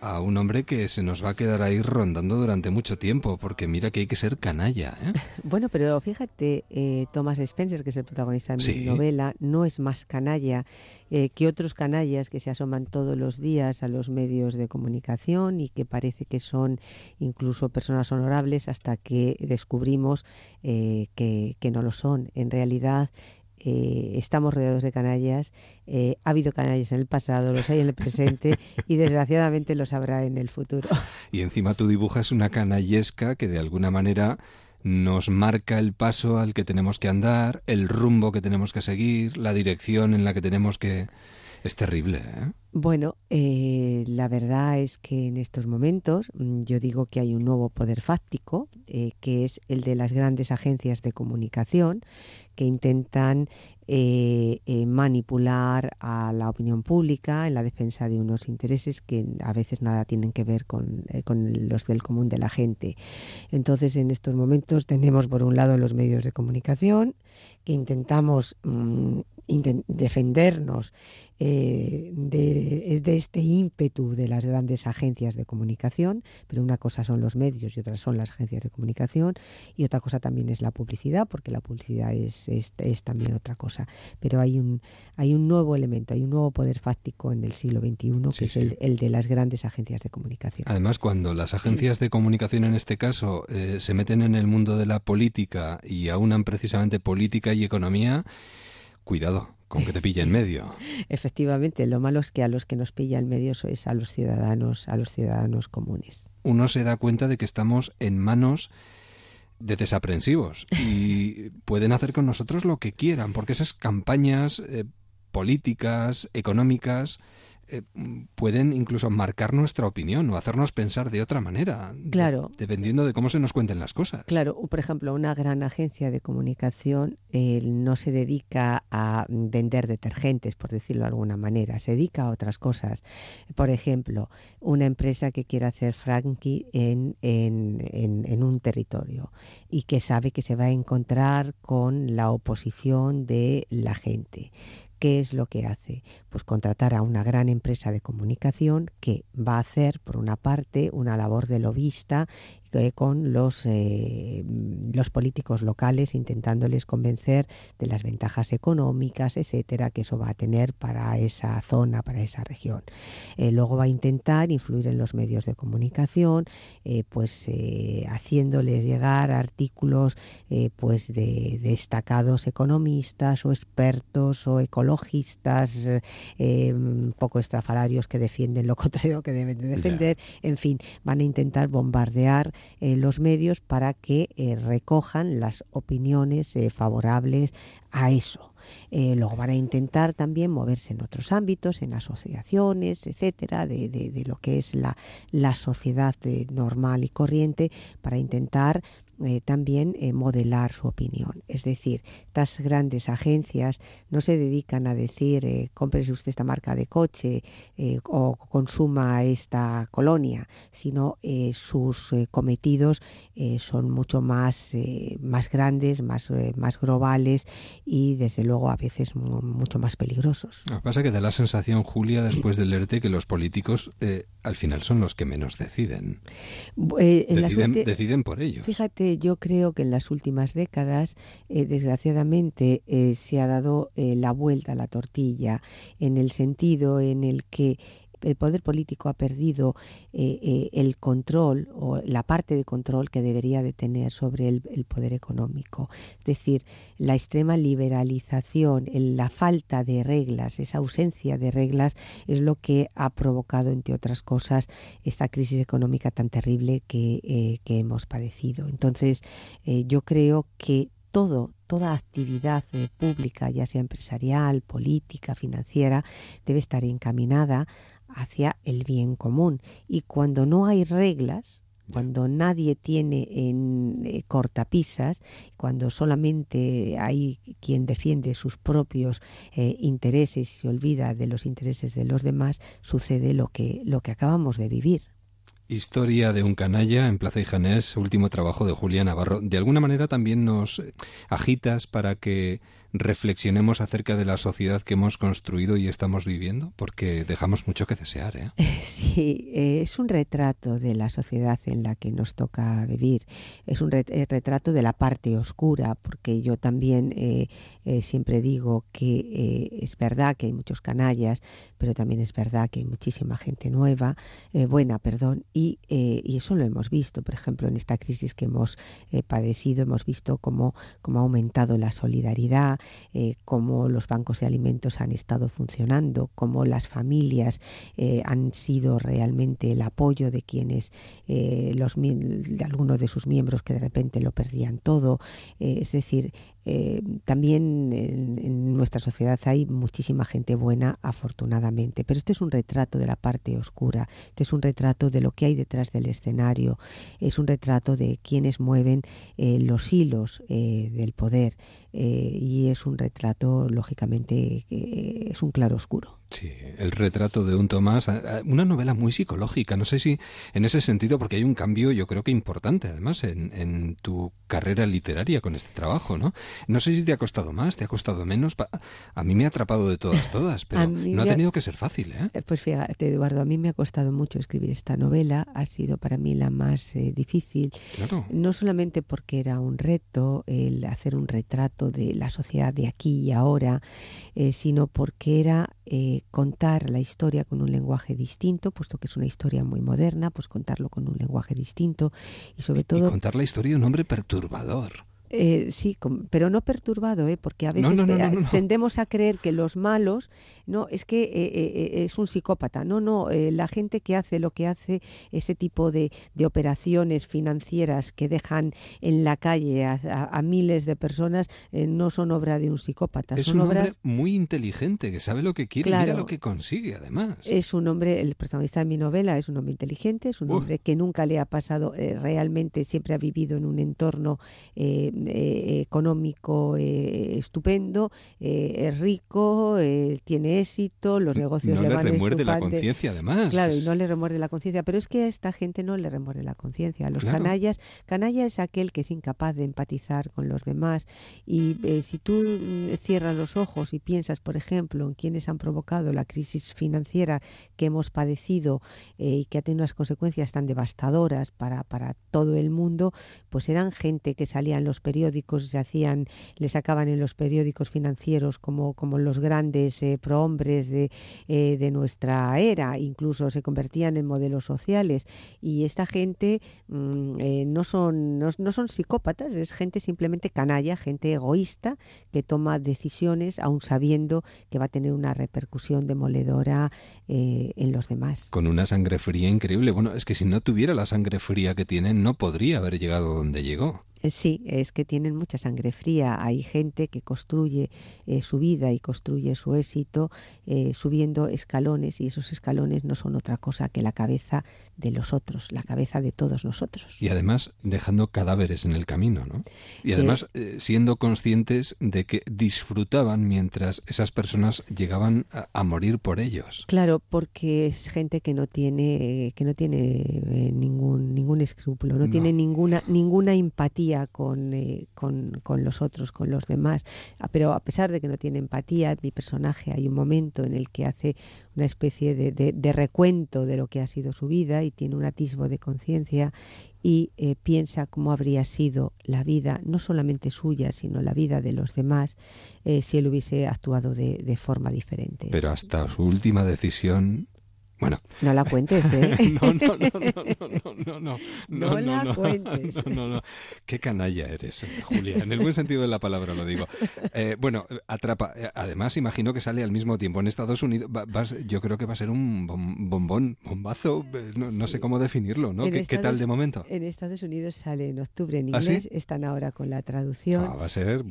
a un hombre que se nos va a quedar ahí rondando durante mucho tiempo, porque mira que hay que ser canalla. ¿eh? Bueno, pero fíjate, eh, Thomas Spencer, que es el protagonista de mi novela, no es más canalla eh, que otros canallas que se asoman todos los días a los medios de comunicación y que parece que son incluso personas honorables hasta que descubrimos que, que no lo son. En realidad, eh, estamos rodeados de canallas, eh, ha habido canallas en el pasado, los hay en el presente y desgraciadamente los habrá en el futuro. Y encima tú dibujas una canallesca que de alguna manera nos marca el paso al que tenemos que andar, el rumbo que tenemos que seguir, la dirección en la que tenemos que... Es terrible, ¿eh? Bueno, eh, la verdad es que en estos momentos mm, yo digo que hay un nuevo poder fáctico, eh, que es el de las grandes agencias de comunicación, que intentan eh, manipular a la opinión pública en la defensa de unos intereses que a veces nada tienen que ver con, los del común de la gente. Entonces, en estos momentos tenemos por un lado los medios de comunicación, que intentamos mm, defendernos eh, de, este ímpetu de las grandes agencias de comunicación, pero una cosa son los medios y otra son las agencias de comunicación y otra cosa también es la publicidad, porque la publicidad es, es, también otra cosa. Pero hay un, hay un nuevo elemento, hay un nuevo poder fáctico en el siglo XXI que es el, de las grandes agencias de comunicación. Además, cuando las agencias de comunicación en este caso eh, se meten en el mundo de la política y aunan precisamente política y economía, cuidado, con que te pille en medio. Efectivamente, lo malo es que a los que nos pilla en medio es a los ciudadanos, a los ciudadanos comunes. Uno se da cuenta de que estamos en manos de desaprensivos y pueden hacer con nosotros lo que quieran, porque esas campañas eh, políticas, económicas, eh, pueden incluso marcar nuestra opinión o hacernos pensar de otra manera. Claro. dependiendo de cómo se nos cuenten las cosas. Claro, por ejemplo, una gran agencia de comunicación eh, no se dedica a vender detergentes, por decirlo de alguna manera, se dedica a otras cosas. Por ejemplo, una empresa que quiere hacer frankie en, en, en un territorio y que sabe que se va a encontrar con la oposición de la gente ¿Qué es lo que hace? Pues contratar a una gran empresa de comunicación que va a hacer, por una parte, una labor de lobista eh, con los, eh, los políticos locales intentándoles convencer de las ventajas económicas, etcétera, que eso va a tener para esa zona, para esa región. Eh, luego va a intentar influir en los medios de comunicación, pues haciéndoles llegar artículos pues de, destacados economistas o expertos o ecologistas poco estrafalarios que defienden lo contrario que deben de defender. En fin, van a intentar bombardear eh, los medios para que eh, recojan las opiniones eh, favorables a eso. luego van a intentar también moverse en otros ámbitos, en asociaciones, etcétera, de, de, lo que es la, la sociedad normal y corriente, para intentar eh, también eh, modelar su opinión. Es decir, estas grandes agencias no se dedican a decir eh, cómprese usted esta marca de coche o consuma esta colonia, sino sus cometidos son mucho más, más grandes, más, más globales y desde luego a veces mucho más peligrosos. Lo que pasa es que da la sensación, Julia, después de leerte, que los políticos al final son los que menos deciden. deciden, deciden por ellos. Fíjate yo creo que en las últimas décadas, eh, desgraciadamente, eh, se ha dado eh, la vuelta a la tortilla, en el sentido en el que el poder político ha perdido eh, eh, el control o la parte de control que debería de tener sobre el, poder económico. Es decir, la extrema liberalización, la falta de reglas, esa ausencia de reglas es lo que ha provocado, entre otras cosas, esta crisis económica tan terrible que, eh, hemos padecido. Entonces, yo creo que todo, toda actividad pública, ya sea empresarial, política, financiera, debe estar encaminada hacia el bien común. Y cuando no hay reglas, cuando nadie tiene en eh, cortapisas, cuando solamente hay quien defiende sus propios eh, intereses y se olvida de los intereses de los demás, sucede lo que, lo que acabamos de vivir. Historia de un canalla en Plaza y Janés, último trabajo de Julia Navarro. De alguna manera también nos agitas para que reflexionemos acerca de la sociedad que hemos construido y estamos viviendo, porque dejamos mucho que desear. ¿eh? Sí, eh, es un retrato de la sociedad en la que nos toca vivir, es un eh, retrato de la parte oscura, porque yo también siempre digo que es verdad que hay muchos canallas, pero también es verdad que hay muchísima gente nueva, buena, perdón, y, y, eso lo hemos visto, por ejemplo, en esta crisis que hemos padecido, hemos visto cómo, cómo ha aumentado la solidaridad, eh, cómo los bancos de alimentos han estado funcionando, cómo las familias eh, han sido realmente el apoyo de quienes, eh, los, de algunos de sus miembros que de repente lo perdían todo. es decir, eh, también en, nuestra sociedad hay muchísima gente buena, afortunadamente, pero este es un retrato de la parte oscura, este es un retrato de lo que hay detrás del escenario, es un retrato de quienes mueven eh, los hilos eh, del poder y es un retrato, lógicamente, es un claro oscuro. Sí, el retrato de un Tomás, una novela muy psicológica, no sé si en ese sentido, porque hay un cambio yo creo que importante además en, en tu carrera literaria con este trabajo, ¿no? No sé si te ha costado más, te ha costado menos. A mí me ha atrapado de todas, todas, pero no ha tenido que ser fácil, ¿eh? ¿eh? Pues fíjate, Eduardo, a mí me ha costado mucho escribir esta novela, ha sido para mí la más eh, difícil. Claro. No solamente porque era un reto el hacer un retrato de la sociedad de aquí y ahora, eh, sino porque era contar la historia con un lenguaje distinto, puesto que es una historia muy moderna, pues contarlo con un lenguaje distinto y sobre todo... Y contar la historia de un hombre perturbador. Eh, sí, pero no perturbado, ¿eh? porque a veces tendemos a creer que los malos, no, es que eh, eh, es un psicópata. No, no, la gente que hace lo que hace, ese tipo de, operaciones financieras que dejan en la calle a, miles de personas, no son obra de un psicópata. Es un hombre muy inteligente, que sabe lo que quiere y mira lo que consigue, además. Es un hombre, el protagonista de mi novela es un hombre inteligente, es un hombre que nunca le ha pasado realmente, siempre ha vivido en un entorno. Eh, económico eh, estupendo, eh, es rico, tiene éxito, los negocios no le, remuerde la conciencia además. Claro, y no le remuerde la conciencia, pero es que a esta gente no le remuerde la conciencia. Los canallas, canalla es aquel que es incapaz de empatizar con los demás y si tú mm, cierras los ojos y piensas, por ejemplo, en quienes han provocado la crisis financiera que hemos padecido y que ha tenido unas consecuencias tan devastadoras para, para todo el mundo, pues eran gente que salía en los periódicos se hacían, le sacaban en los periódicos financieros como, como los grandes eh, prohombres de, eh, de nuestra era, incluso se convertían en modelos sociales. Y esta gente mm, eh, no, son, no, son psicópatas, es gente simplemente canalla, gente egoísta que toma decisiones aun sabiendo que va a tener una repercusión demoledora en los demás. Con una sangre fría increíble. Bueno, es que si no tuviera la sangre fría que tienen, no podría haber llegado donde llegó. Eh, sí, es que tienen mucha sangre fría. Hay gente que construye eh, su vida y construye su éxito eh, subiendo escalones y esos escalones no son otra cosa que la cabeza de los otros, la cabeza de todos nosotros. Y además dejando cadáveres en el camino, ¿no? Y además siendo conscientes de que disfrutaban mientras esas personas llegaban a, morir por ellos. Claro, porque es gente que no tiene que no tiene ningún ningún escrúpulo, no, tiene ninguna ninguna empatía con, eh, con, con, los otros, con los demás. Ah, pero a pesar de que no tiene empatía, mi personaje hay un momento en el que hace una especie de, de, recuento de lo que ha sido su vida y tiene un atisbo de conciencia y eh, piensa cómo habría sido la vida, no solamente suya, sino la vida de los demás, eh, si él hubiese actuado de, de forma diferente. Pero hasta su última decisión bueno. No la cuentes, ¿eh? no, no, no, no, no, no, no, la cuentes. No, no, Qué canalla eres, Julia. En el buen sentido de la palabra lo digo. Eh, bueno, atrapa. Eh, además, imagino que sale al mismo tiempo en Estados Unidos. yo creo que va a ser un bombón, bombazo. Eh, no, sé cómo definirlo, ¿no? ¿Qué, tal de momento? En Estados Unidos sale en octubre en ¿Ah, inglés. Están ahora con la traducción. Ah, va a ser.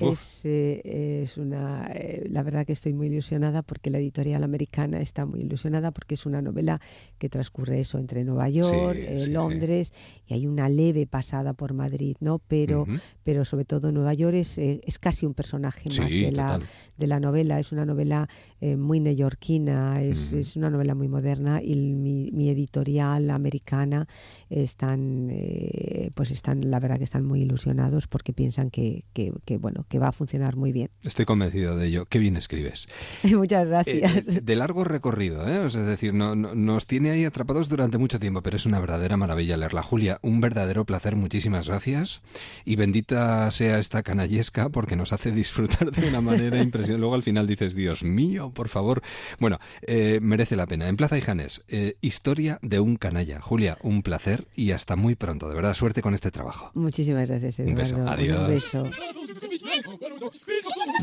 Es una. la verdad que estoy muy ilusionada porque la editorial americana está muy ilusionada porque es una novela novela que transcurre eso entre Nueva York, Sí, eh, sí, sí. Londres y hay una leve pasada por Madrid, ¿no? Pero, pero sobre todo Nueva York es, eh, es casi un personaje más de la, de la novela. Es una novela eh, muy neoyorquina, es, es una novela muy moderna y el- mi, mi editorial americana están, eh, pues están, la verdad que están muy ilusionados porque piensan que, que, que, bueno, que va a funcionar muy bien. Estoy convencido de ello. Qué bien escribes. Muchas gracias. de largo recorrido, ¿eh? O sea, es decir, no, no- nos tiene ahí atrapados durante mucho tiempo, pero es una verdadera maravilla leerla. Julia, un verdadero placer, muchísimas gracias. Y bendita sea esta canallesca porque nos hace disfrutar de una manera impresionante. Luego al final dices, Dios mío, por favor. Bueno, eh, merece la pena. En Plaza y Janes, eh, historia de un canalla. Julia, un placer y hasta muy pronto. De verdad, suerte con este trabajo. Muchísimas gracias, Un Eduardo. beso. Adiós. Un beso.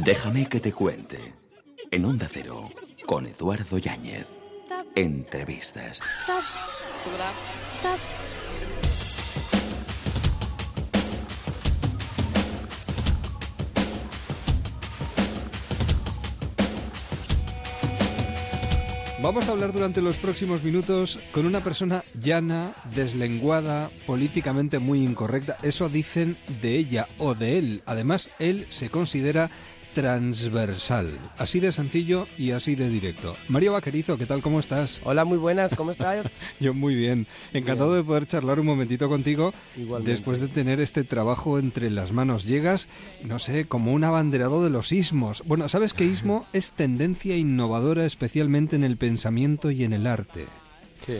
Déjame que te cuente. En Onda Cero, con Eduardo Yáñez. Entrevistas. Vamos a hablar durante los próximos minutos con una persona llana, deslenguada, políticamente muy incorrecta. Eso dicen de ella o de él. Además, él se considera transversal. Así de sencillo y así de directo. Mario Vaquerizo, ¿qué tal? ¿Cómo estás? Hola, muy buenas, ¿cómo estás? Yo muy bien. Encantado de poder charlar un momentito contigo Igualmente. después de tener este trabajo entre las manos. Llegas, no sé, como un abanderado de los ismos. Bueno, ¿sabes que ismo es tendencia innovadora especialmente en el pensamiento y en el arte? Sí.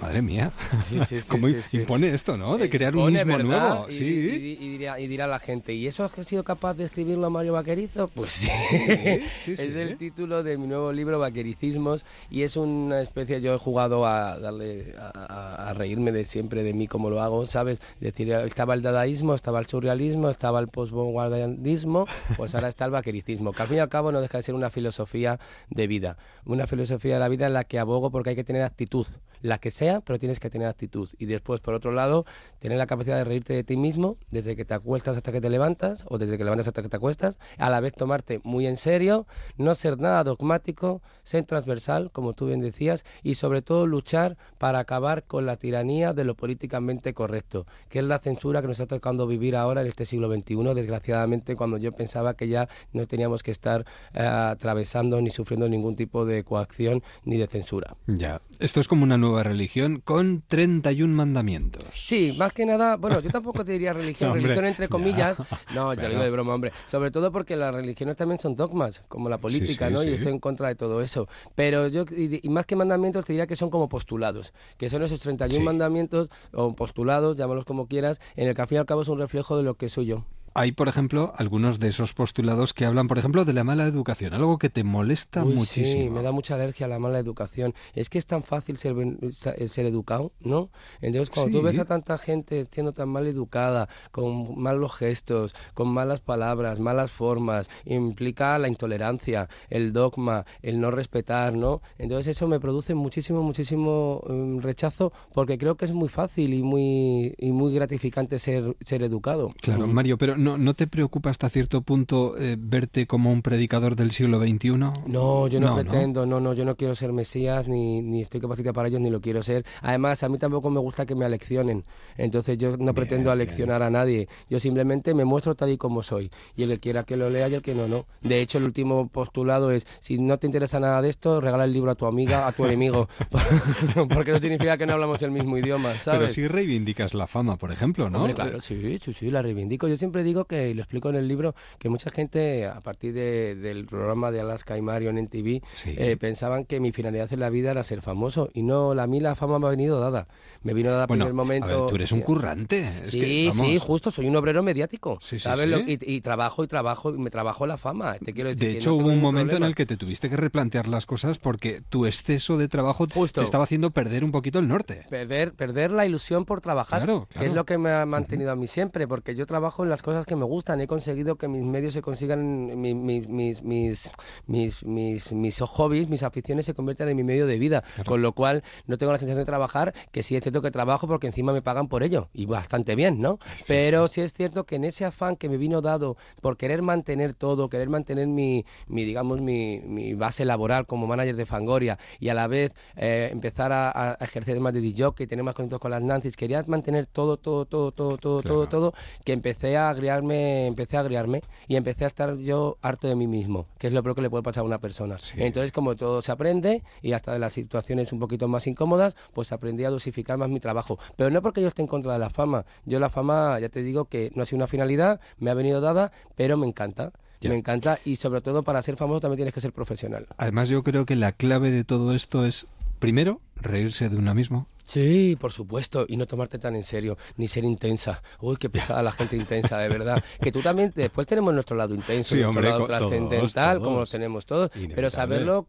Madre mía. Sí, sí, sí, ¿Cómo impone esto, no? De Eh, crear un pone, ismo ¿verdad? nuevo. Y, Sí. y- y dirá, y dirá la gente, ¿y eso has sido capaz de escribirlo Mario Vaquerizo? Pues sí. es el título de mi nuevo libro, Vaquericismos, y es una especie, yo he jugado a darle, a, a- a reírme de siempre de mí como lo hago, ¿sabes? Decir, estaba el dadaísmo, estaba el surrealismo, estaba el postvanguardismo, pues ahora está el vaquericismo, que al fin y al cabo no deja de ser una filosofía de vida, una filosofía de la vida en la que abogo porque hay que tener actitud, la que sea, pero tienes que tener actitud. Y después, por otro lado, tener la capacidad de reírte de ti mismo desde que te acuestas hasta que te levantas o desde que levantas hasta que te acuestas, a la vez tomarte muy en serio, no ser nada dogmático, ser transversal, como tú bien decías, y sobre todo luchar para acabar con la tiranía de lo políticamente correcto, que es la censura que nos está tocando vivir ahora en este siglo XXI, desgraciadamente, cuando yo pensaba que ya no teníamos que estar eh, atravesando ni sufriendo ningún tipo de coacción ni de censura. Ya. Esto es como una nueva religión con 31 mandamientos. Sí, más que nada, bueno, yo tampoco te diría religión, Hombre, religión entre ya. comillas. No, yo lo digo de broma, hombre. Sobre todo porque las religiones también son dogmas, como la política, sí, ¿no? sí. Y estoy en contra de todo eso. Pero yo, y, y más que mandamientos, te diría que son como postulados, que son esos 31 Sí. mandamientos o postulados, llámalos como quieras, en el que al fin y al cabo es un reflejo de lo que soy yo. Hay, por ejemplo, algunos de esos postulados que hablan, por ejemplo, de la mala educación, algo que te molesta Uy, muchísimo. Sí, me da mucha alergia la mala educación. Es que es tan fácil ser, ser educado, ¿no? Entonces, cuando tú ves a tanta gente siendo tan mal educada, con malos gestos, con malas palabras, malas formas, implica la intolerancia, el dogma, el no respetar, ¿no? Entonces, eso me produce muchísimo, muchísimo mm, rechazo porque creo que es muy fácil y muy, y muy gratificante ser, ser educado. Claro. Mario, pero ¿no, ¿no te preocupa hasta cierto punto eh, verte como un predicador del siglo XXI? No, yo no, pretendo, no, no, yo no quiero ser Mesías, ni, ni estoy capacitado para ellos, ni lo quiero ser. Además, a mí tampoco me gusta que me aleccionen. Entonces, yo no pretendo aleccionar a nadie. Yo simplemente me muestro tal y como soy. Y el que quiera que lo lea y el que no, no. De hecho, el último postulado es: si no te interesa nada de esto, regala el libro a tu amiga, a tu enemigo. Porque no significa que no hablamos el mismo idioma, ¿sabes? Pero sí reivindicas la fama, por ejemplo, ¿no? Hombre, claro, sí, sí, sí, la reivindico. Yo siempre digo que, y lo explico en el libro, que mucha gente, a partir de- del programa de Alaska y Mario en NTV, Sí. eh, pensaban que mi finalidad en la vida era ser famoso. Y no, la- a mí la fama me ha venido dada. Me vino dada Bueno, en primer momento. a ver, tú eres un currante. es Sí, que, sí, justo, soy un obrero mediático. Sí, sí, ¿sabes? Lo- y, y trabajo y trabajo, y me trabajo la fama. Te quiero decir De hecho, no hubo un momento en el que te tuviste que replantear las cosas porque tu exceso de trabajo Justo. te estaba haciendo perder un poquito el norte. Perder, perder la ilusión por trabajar, Claro, que es claro. lo que me ha mantenido a mí siempre, porque yo trabajo en las cosas que me gustan. He conseguido que mis medios se consigan, mi- mi- mis, mis, mis, mis, mis hobbies, mis aficiones se conviertan en mi medio de vida. Con lo cual no tengo la sensación de trabajar, que sí es cierto que trabajo porque encima me pagan por ello. Y bastante bien, ¿no? Pero sí es cierto que en ese afán que me vino dado por querer mantener todo, querer mantener mi, mi digamos, mi, mi base laboral como manager de Fangoria y a la vez eh, empezar a, a ejercer más de DJ, tener más contactos con las Nancy's, quería mantener todo, todo, todo, todo, todo, todo, todo, que empecé a agriarme, empecé a agriarme y empecé a estar yo harto de mí mismo, que es lo peor que le puede pasar a una persona. Entonces, como todo se aprende y hasta de las situaciones un poquito más incómodas, pues aprendí a dosificar más mi trabajo. Pero no porque yo esté en contra de la fama. Yo la fama, ya te digo que no ha sido una finalidad, me ha venido dada, pero me encanta. Me encanta y sobre todo para ser famoso también tienes que ser profesional. Además, yo creo que la clave de todo esto es, primero, reírse de uno mismo. Sí, por supuesto, y no tomarte tan en serio, ni ser intensa. Uy, qué pesada la gente intensa, de verdad. Que tú también, después tenemos nuestro lado intenso, Sí, nuestro hombre, lado trascendental, como los tenemos todos. Pero saberlo,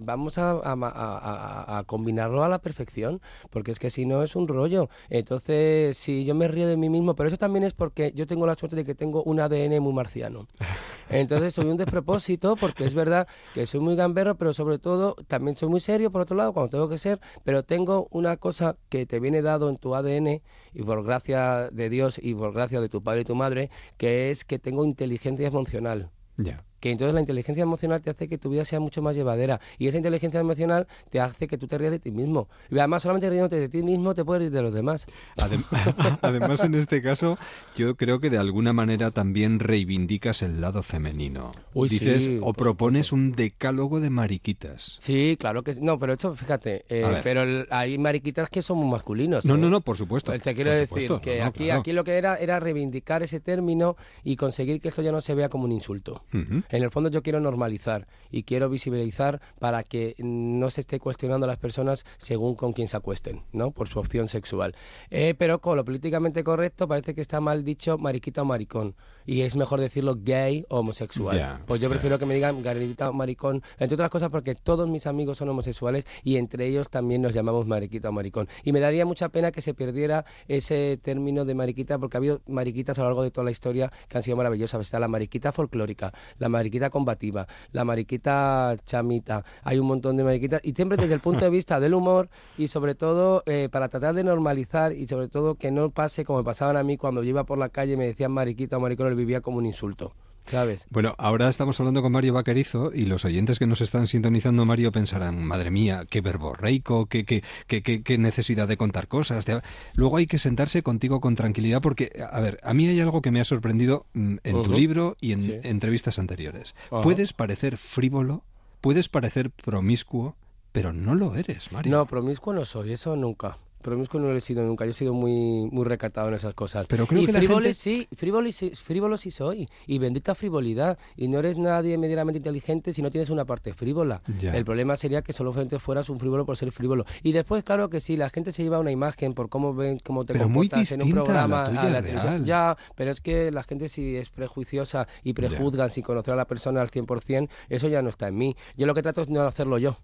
vamos a, a- a- a- a combinarlo a la perfección, porque es que si no es un rollo. Entonces, sí, yo me río de mí mismo, pero eso también es porque yo tengo la suerte de que tengo un ADN muy marciano. Entonces soy un despropósito porque es verdad que soy muy gamberro, pero sobre todo también soy muy serio por otro lado cuando tengo que ser, pero tengo una cosa que te viene dado en tu ADN y por gracia de Dios y por gracia de tu padre y tu madre, que es que tengo inteligencia emocional. Ya. Que entonces la inteligencia emocional te hace que tu vida sea mucho más llevadera. Y esa inteligencia emocional te hace que tú te rías de ti mismo. Y además, solamente riéndote de ti mismo, te puedes reír de los demás. Adem- Además, en este caso, yo creo que de alguna manera también reivindicas el lado femenino. Uy, Dices sí, o propones un decálogo de mariquitas. Sí, claro que no, pero esto, fíjate, eh, pero el- hay mariquitas que son muy masculinos. No, ¿eh? no, no, por supuesto. Pues te quiero por decir supuesto. que No, aquí, claro. aquí lo que era era reivindicar ese término y conseguir que esto ya no se vea como un insulto. En el fondo yo quiero normalizar y quiero visibilizar para que no se esté cuestionando a las personas según con quién se acuesten, ¿no? Por su opción sexual. Eh, pero con lo políticamente correcto parece que está mal dicho mariquita o maricón. Y es mejor decirlo gay o homosexual. Ya, pues yo prefiero que me digan mariquita o maricón, entre otras cosas porque todos mis amigos son homosexuales y entre ellos también nos llamamos mariquita o maricón. Y me daría mucha pena que se perdiera ese término de mariquita porque ha habido mariquitas a lo largo de toda la historia que han sido maravillosas. Está la mariquita folclórica, la mariquita combativa, la mariquita chamita. Hay un montón de mariquitas y siempre desde el punto de vista del humor y sobre todo eh, para tratar de normalizar y sobre todo que no pase como me pasaban a mí cuando yo iba por la calle y me decían mariquita o maricón, lo vivía como un insulto. ¿Sabes? Bueno, ahora estamos hablando con Mario Vaquerizo y los oyentes que nos están sintonizando, Mario, pensarán, madre mía, qué verborreico, qué, qué, qué, qué, qué necesidad de contar cosas. de- Luego hay que sentarse contigo con tranquilidad porque, a ver, a mí hay algo que me ha sorprendido mm, en tu libro y en Sí. entrevistas anteriores. Puedes parecer frívolo, puedes parecer promiscuo, pero no lo eres, Mario. No, promiscuo no soy, eso nunca. Promiscuo no lo he sido nunca, yo he sido muy muy recatado en esas cosas. Pero creo y que la gente- sí, frívolo sí, frívolo sí soy, y bendita frivolidad, y no eres nadie medianamente inteligente si no tienes una parte frívola. Ya. El problema sería que solamente fueras un frívolo por ser frívolo. Y después, claro que sí, la gente se lleva una imagen por cómo ven, cómo te Pero comportas en un a la programa, a la real. televisión. Ya, pero es que la gente si es prejuiciosa y prejuzgan sin conocer a la persona al 100%, eso ya no está en mí. Yo lo que trato es no hacerlo yo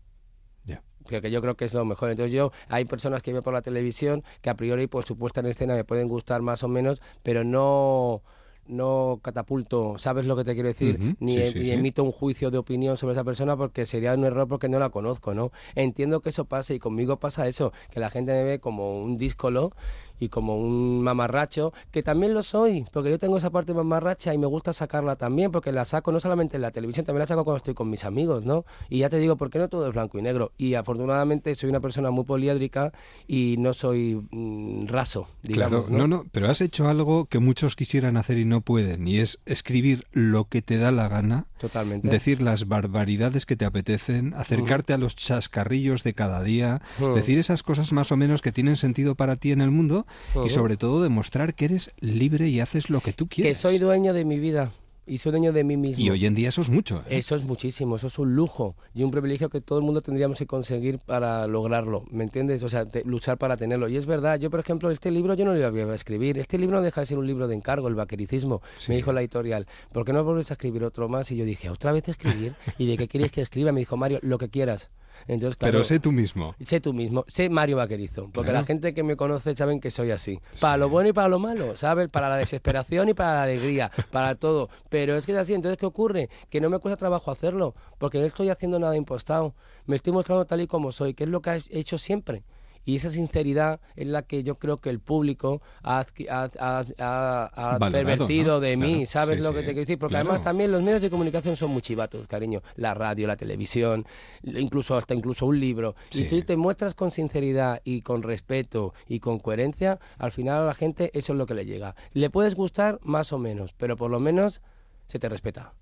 Ya. que, que yo creo que es lo mejor. Entonces yo, hay personas que veo por la televisión que a priori por su puesta en escena me pueden gustar más o menos, pero no no catapulto, ¿sabes lo que te quiero decir? Ni, sí, e- sí, ni sí. emito un juicio de opinión sobre esa persona porque sería un error porque no la conozco, ¿no? Entiendo que eso pasa y conmigo pasa eso, que la gente me ve como un díscolo y como un mamarracho, que también lo soy, porque yo tengo esa parte mamarracha y me gusta sacarla también, porque la saco no solamente en la televisión, también la saco cuando estoy con mis amigos, ¿no? Y ya te digo, ¿por qué no todo es blanco y negro? Y afortunadamente soy una persona muy poliédrica y no soy mm, raso, digamos, Claro, no, no, pero has hecho algo que muchos quisieran hacer y no pueden, y es escribir lo que te da la gana, Totalmente. decir las barbaridades que te apetecen, acercarte a los chascarrillos de cada día, Ujú. decir esas cosas más o menos que tienen sentido para ti en el mundo Y sobre todo demostrar que eres libre y haces lo que tú Que quieres. soy dueño de mi vida y soy dueño de mí mismo. Y hoy en día eso es mucho. ¿eh? Eso es muchísimo, eso es un lujo y un privilegio que todo el mundo tendríamos que conseguir para lograrlo, ¿me entiendes? O sea, te- luchar para tenerlo. Y es verdad, yo por ejemplo, este libro yo no lo iba a escribir, este libro no deja de ser un libro de encargo, el vaquericismo, me dijo la editorial, ¿por qué no vuelves a escribir otro más? Y yo dije, ¿otra vez escribir? ¿Y de qué quieres que escriba? Me dijo Mario, lo que quieras. Entonces, Pero sé tú mismo. Sé tú mismo, sé Mario Vaquerizo, porque Claro. la gente que me conoce saben que soy así. Para lo bueno y para lo malo, ¿sabes? Para la desesperación y para la alegría, para todo. Pero es que es así, entonces ¿qué ocurre? Que no me cuesta trabajo hacerlo, porque no estoy haciendo nada impostado. Me estoy mostrando tal y como soy, que es lo que he hecho siempre. Y esa sinceridad es la que yo creo que el público ha, ha- ha- ha- Valorado, pervertido ¿no? de mí. ¿sabes Sí, lo sí. que te quiero decir? Porque Claro. además también los medios de comunicación son muy chivatos, cariño. La radio, la televisión, incluso hasta incluso un libro. Sí. Y tú te muestras con sinceridad y con respeto y con coherencia, al final a la gente eso es lo que le llega. Le puedes gustar más o menos, pero por lo menos se te respeta.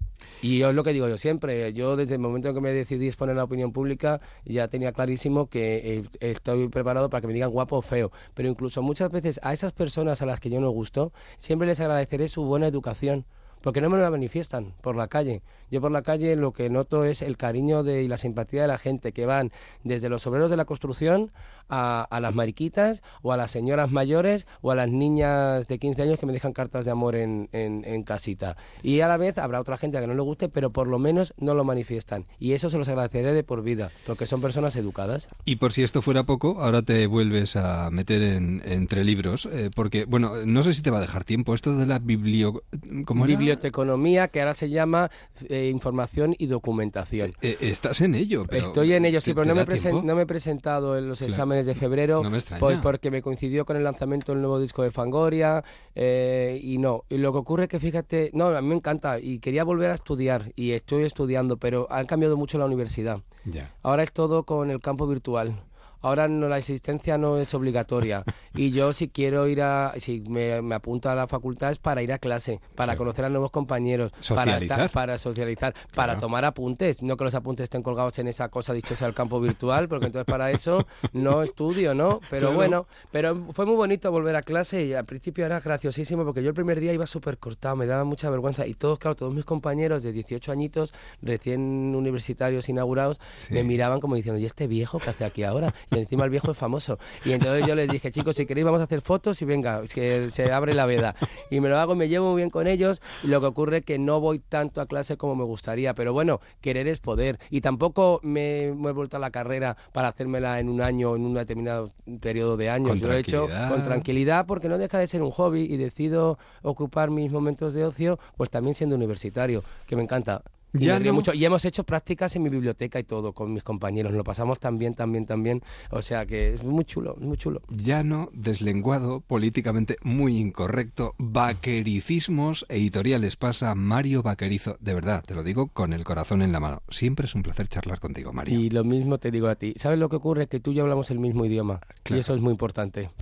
Y es lo que digo yo siempre, yo desde el momento en que me decidí exponer la opinión pública ya tenía clarísimo que eh, estoy preparado para que me digan guapo o feo, pero incluso muchas veces a esas personas a las que yo no gusto, siempre les agradeceré su buena educación. Porque no me lo manifiestan por la calle. Yo por la calle lo que noto es el cariño de, y la simpatía de la gente que van desde los obreros de la construcción a, a las mariquitas o a las señoras mayores o a las niñas de 15 años que me dejan cartas de amor en, en- en casita. Y a la vez habrá otra gente a que no le guste, pero por lo menos no lo manifiestan. Y eso se los agradeceré de por vida, porque son personas educadas. Y por si esto fuera poco, ahora te vuelves a meter en, entre libros, eh, porque, bueno, no sé si te va a dejar tiempo esto de la biblio... Biblioteconomía, que ahora se llama eh, información y documentación. Eh, estás en ello, pero Estoy en ello, sí, ¿te- pero no me, presen- no me he presentado en los Claro. exámenes de febrero, No me pues porque me coincidió con el lanzamiento del nuevo disco de Fangoria eh, y no. Y lo que ocurre es que fíjate, no, a mí me encanta y quería volver a estudiar y estoy estudiando, pero han cambiado mucho la universidad. Ya. Ahora es todo con el campo virtual. Ahora no, la existencia no es obligatoria. Y yo si quiero ir a, si me, me apunto a la facultad es para ir a clase, para Claro. conocer a nuevos compañeros, para, Socializar. estar- para socializar, para tomar apuntes. No que los apuntes estén colgados en esa cosa dichosa del campo virtual, porque entonces para eso no estudio, ¿no? Pero Claro. bueno, pero fue muy bonito volver a clase y al principio era graciosísimo porque yo el primer día iba súper cortado, me daba mucha vergüenza y todos, claro, todos mis compañeros de 18 añitos, recién universitarios inaugurados, Sí. me miraban como diciendo, ¿y este viejo qué hace aquí ahora? Encima el viejo es famoso. Y entonces yo les dije, chicos, si queréis vamos a hacer fotos y venga, que se abre la veda. Y me lo hago, me llevo muy bien con ellos y lo que ocurre es que no voy tanto a clase como me gustaría. Pero bueno, querer es poder. Y tampoco me, me he vuelto a la carrera para hacérmela en un año en un determinado periodo de años. Yo lo he hecho con tranquilidad porque no deja de ser un hobby y decido ocupar mis momentos de ocio, pues también siendo universitario, que me encanta. Y Ya no- mucho. Y hemos hecho prácticas en mi biblioteca y todo con mis compañeros. Lo pasamos bien, tan bien. O sea que es muy chulo, muy chulo. Llano, deslenguado, políticamente muy incorrecto, vaquericismos editoriales pasa Mario Vaquerizo. De verdad, te lo digo con el corazón en la mano. Siempre es un placer charlar contigo, Mario. Y lo mismo te digo a ti. ¿Sabes lo que ocurre? Que tú y yo hablamos el mismo idioma. Claro. Y eso es muy importante.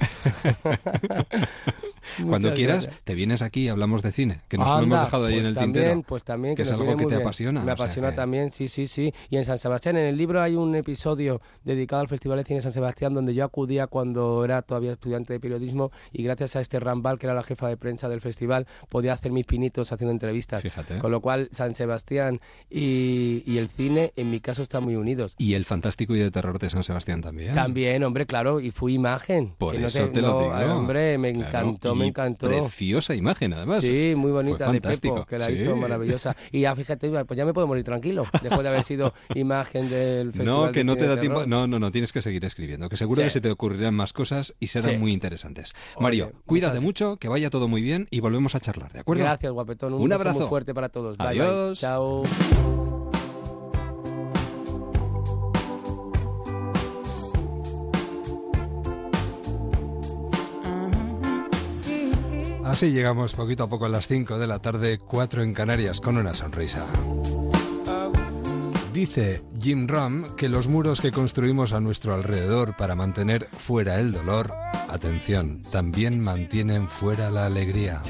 Cuando quieras, gracias. te vienes aquí y hablamos de cine, que nos lo hemos dejado ahí pues en el también, tintero. Pues también, que que, es algo que te bien. Apasiona, Me apasiona que- también, sí, sí, sí. Y en San Sebastián, en el libro hay un episodio dedicado al Festival de Cine San Sebastián donde yo acudía cuando era todavía estudiante de periodismo y gracias a este Rambal, que era la jefa de prensa del festival, podía hacer mis pinitos haciendo entrevistas. Fíjate. Con lo cual, San Sebastián y, y el cine, en mi caso, están muy unidos. Y el fantástico y de terror de San Sebastián también. También, hombre, claro, y fui imagen. Por no eso te lo no, digo. Hombre, me Claro, encantó, me encantó. Preciosa imagen, además. Sí, muy bonita de Pepo, que la sí. hizo maravillosa. Y ya fíjate, pues ya me puedo morir tranquilo, después de haber sido imagen del Festival No, que de no te da tiempo. No, no, no, tienes que seguir escribiendo, que seguro Sí. que se te ocurrirán más cosas y serán Sí. muy interesantes. Oye, Mario, cuídate muchas- mucho, que vaya todo muy bien y volvemos a charlar, ¿de acuerdo? Gracias, guapetón. Un, Un abrazo. muy fuerte para todos. Bye, Adiós. bye. Chao. Así llegamos poquito a poco a las 5 de la tarde, 4 en Canarias, con una sonrisa. Dice Jim Ram que los muros que construimos a nuestro alrededor para mantener fuera el dolor, atención, también mantienen fuera la alegría.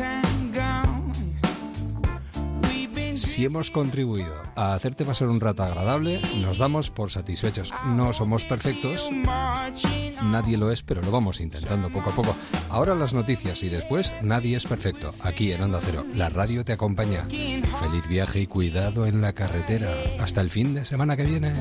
Si hemos contribuido a hacerte pasar un rato agradable, nos damos por satisfechos. No somos perfectos, nadie lo es, pero lo vamos intentando poco a poco. Ahora las noticias y después nadie es perfecto. Aquí en Onda Cero, la radio te acompaña. Feliz viaje y cuidado en la carretera. Hasta el fin de semana que viene.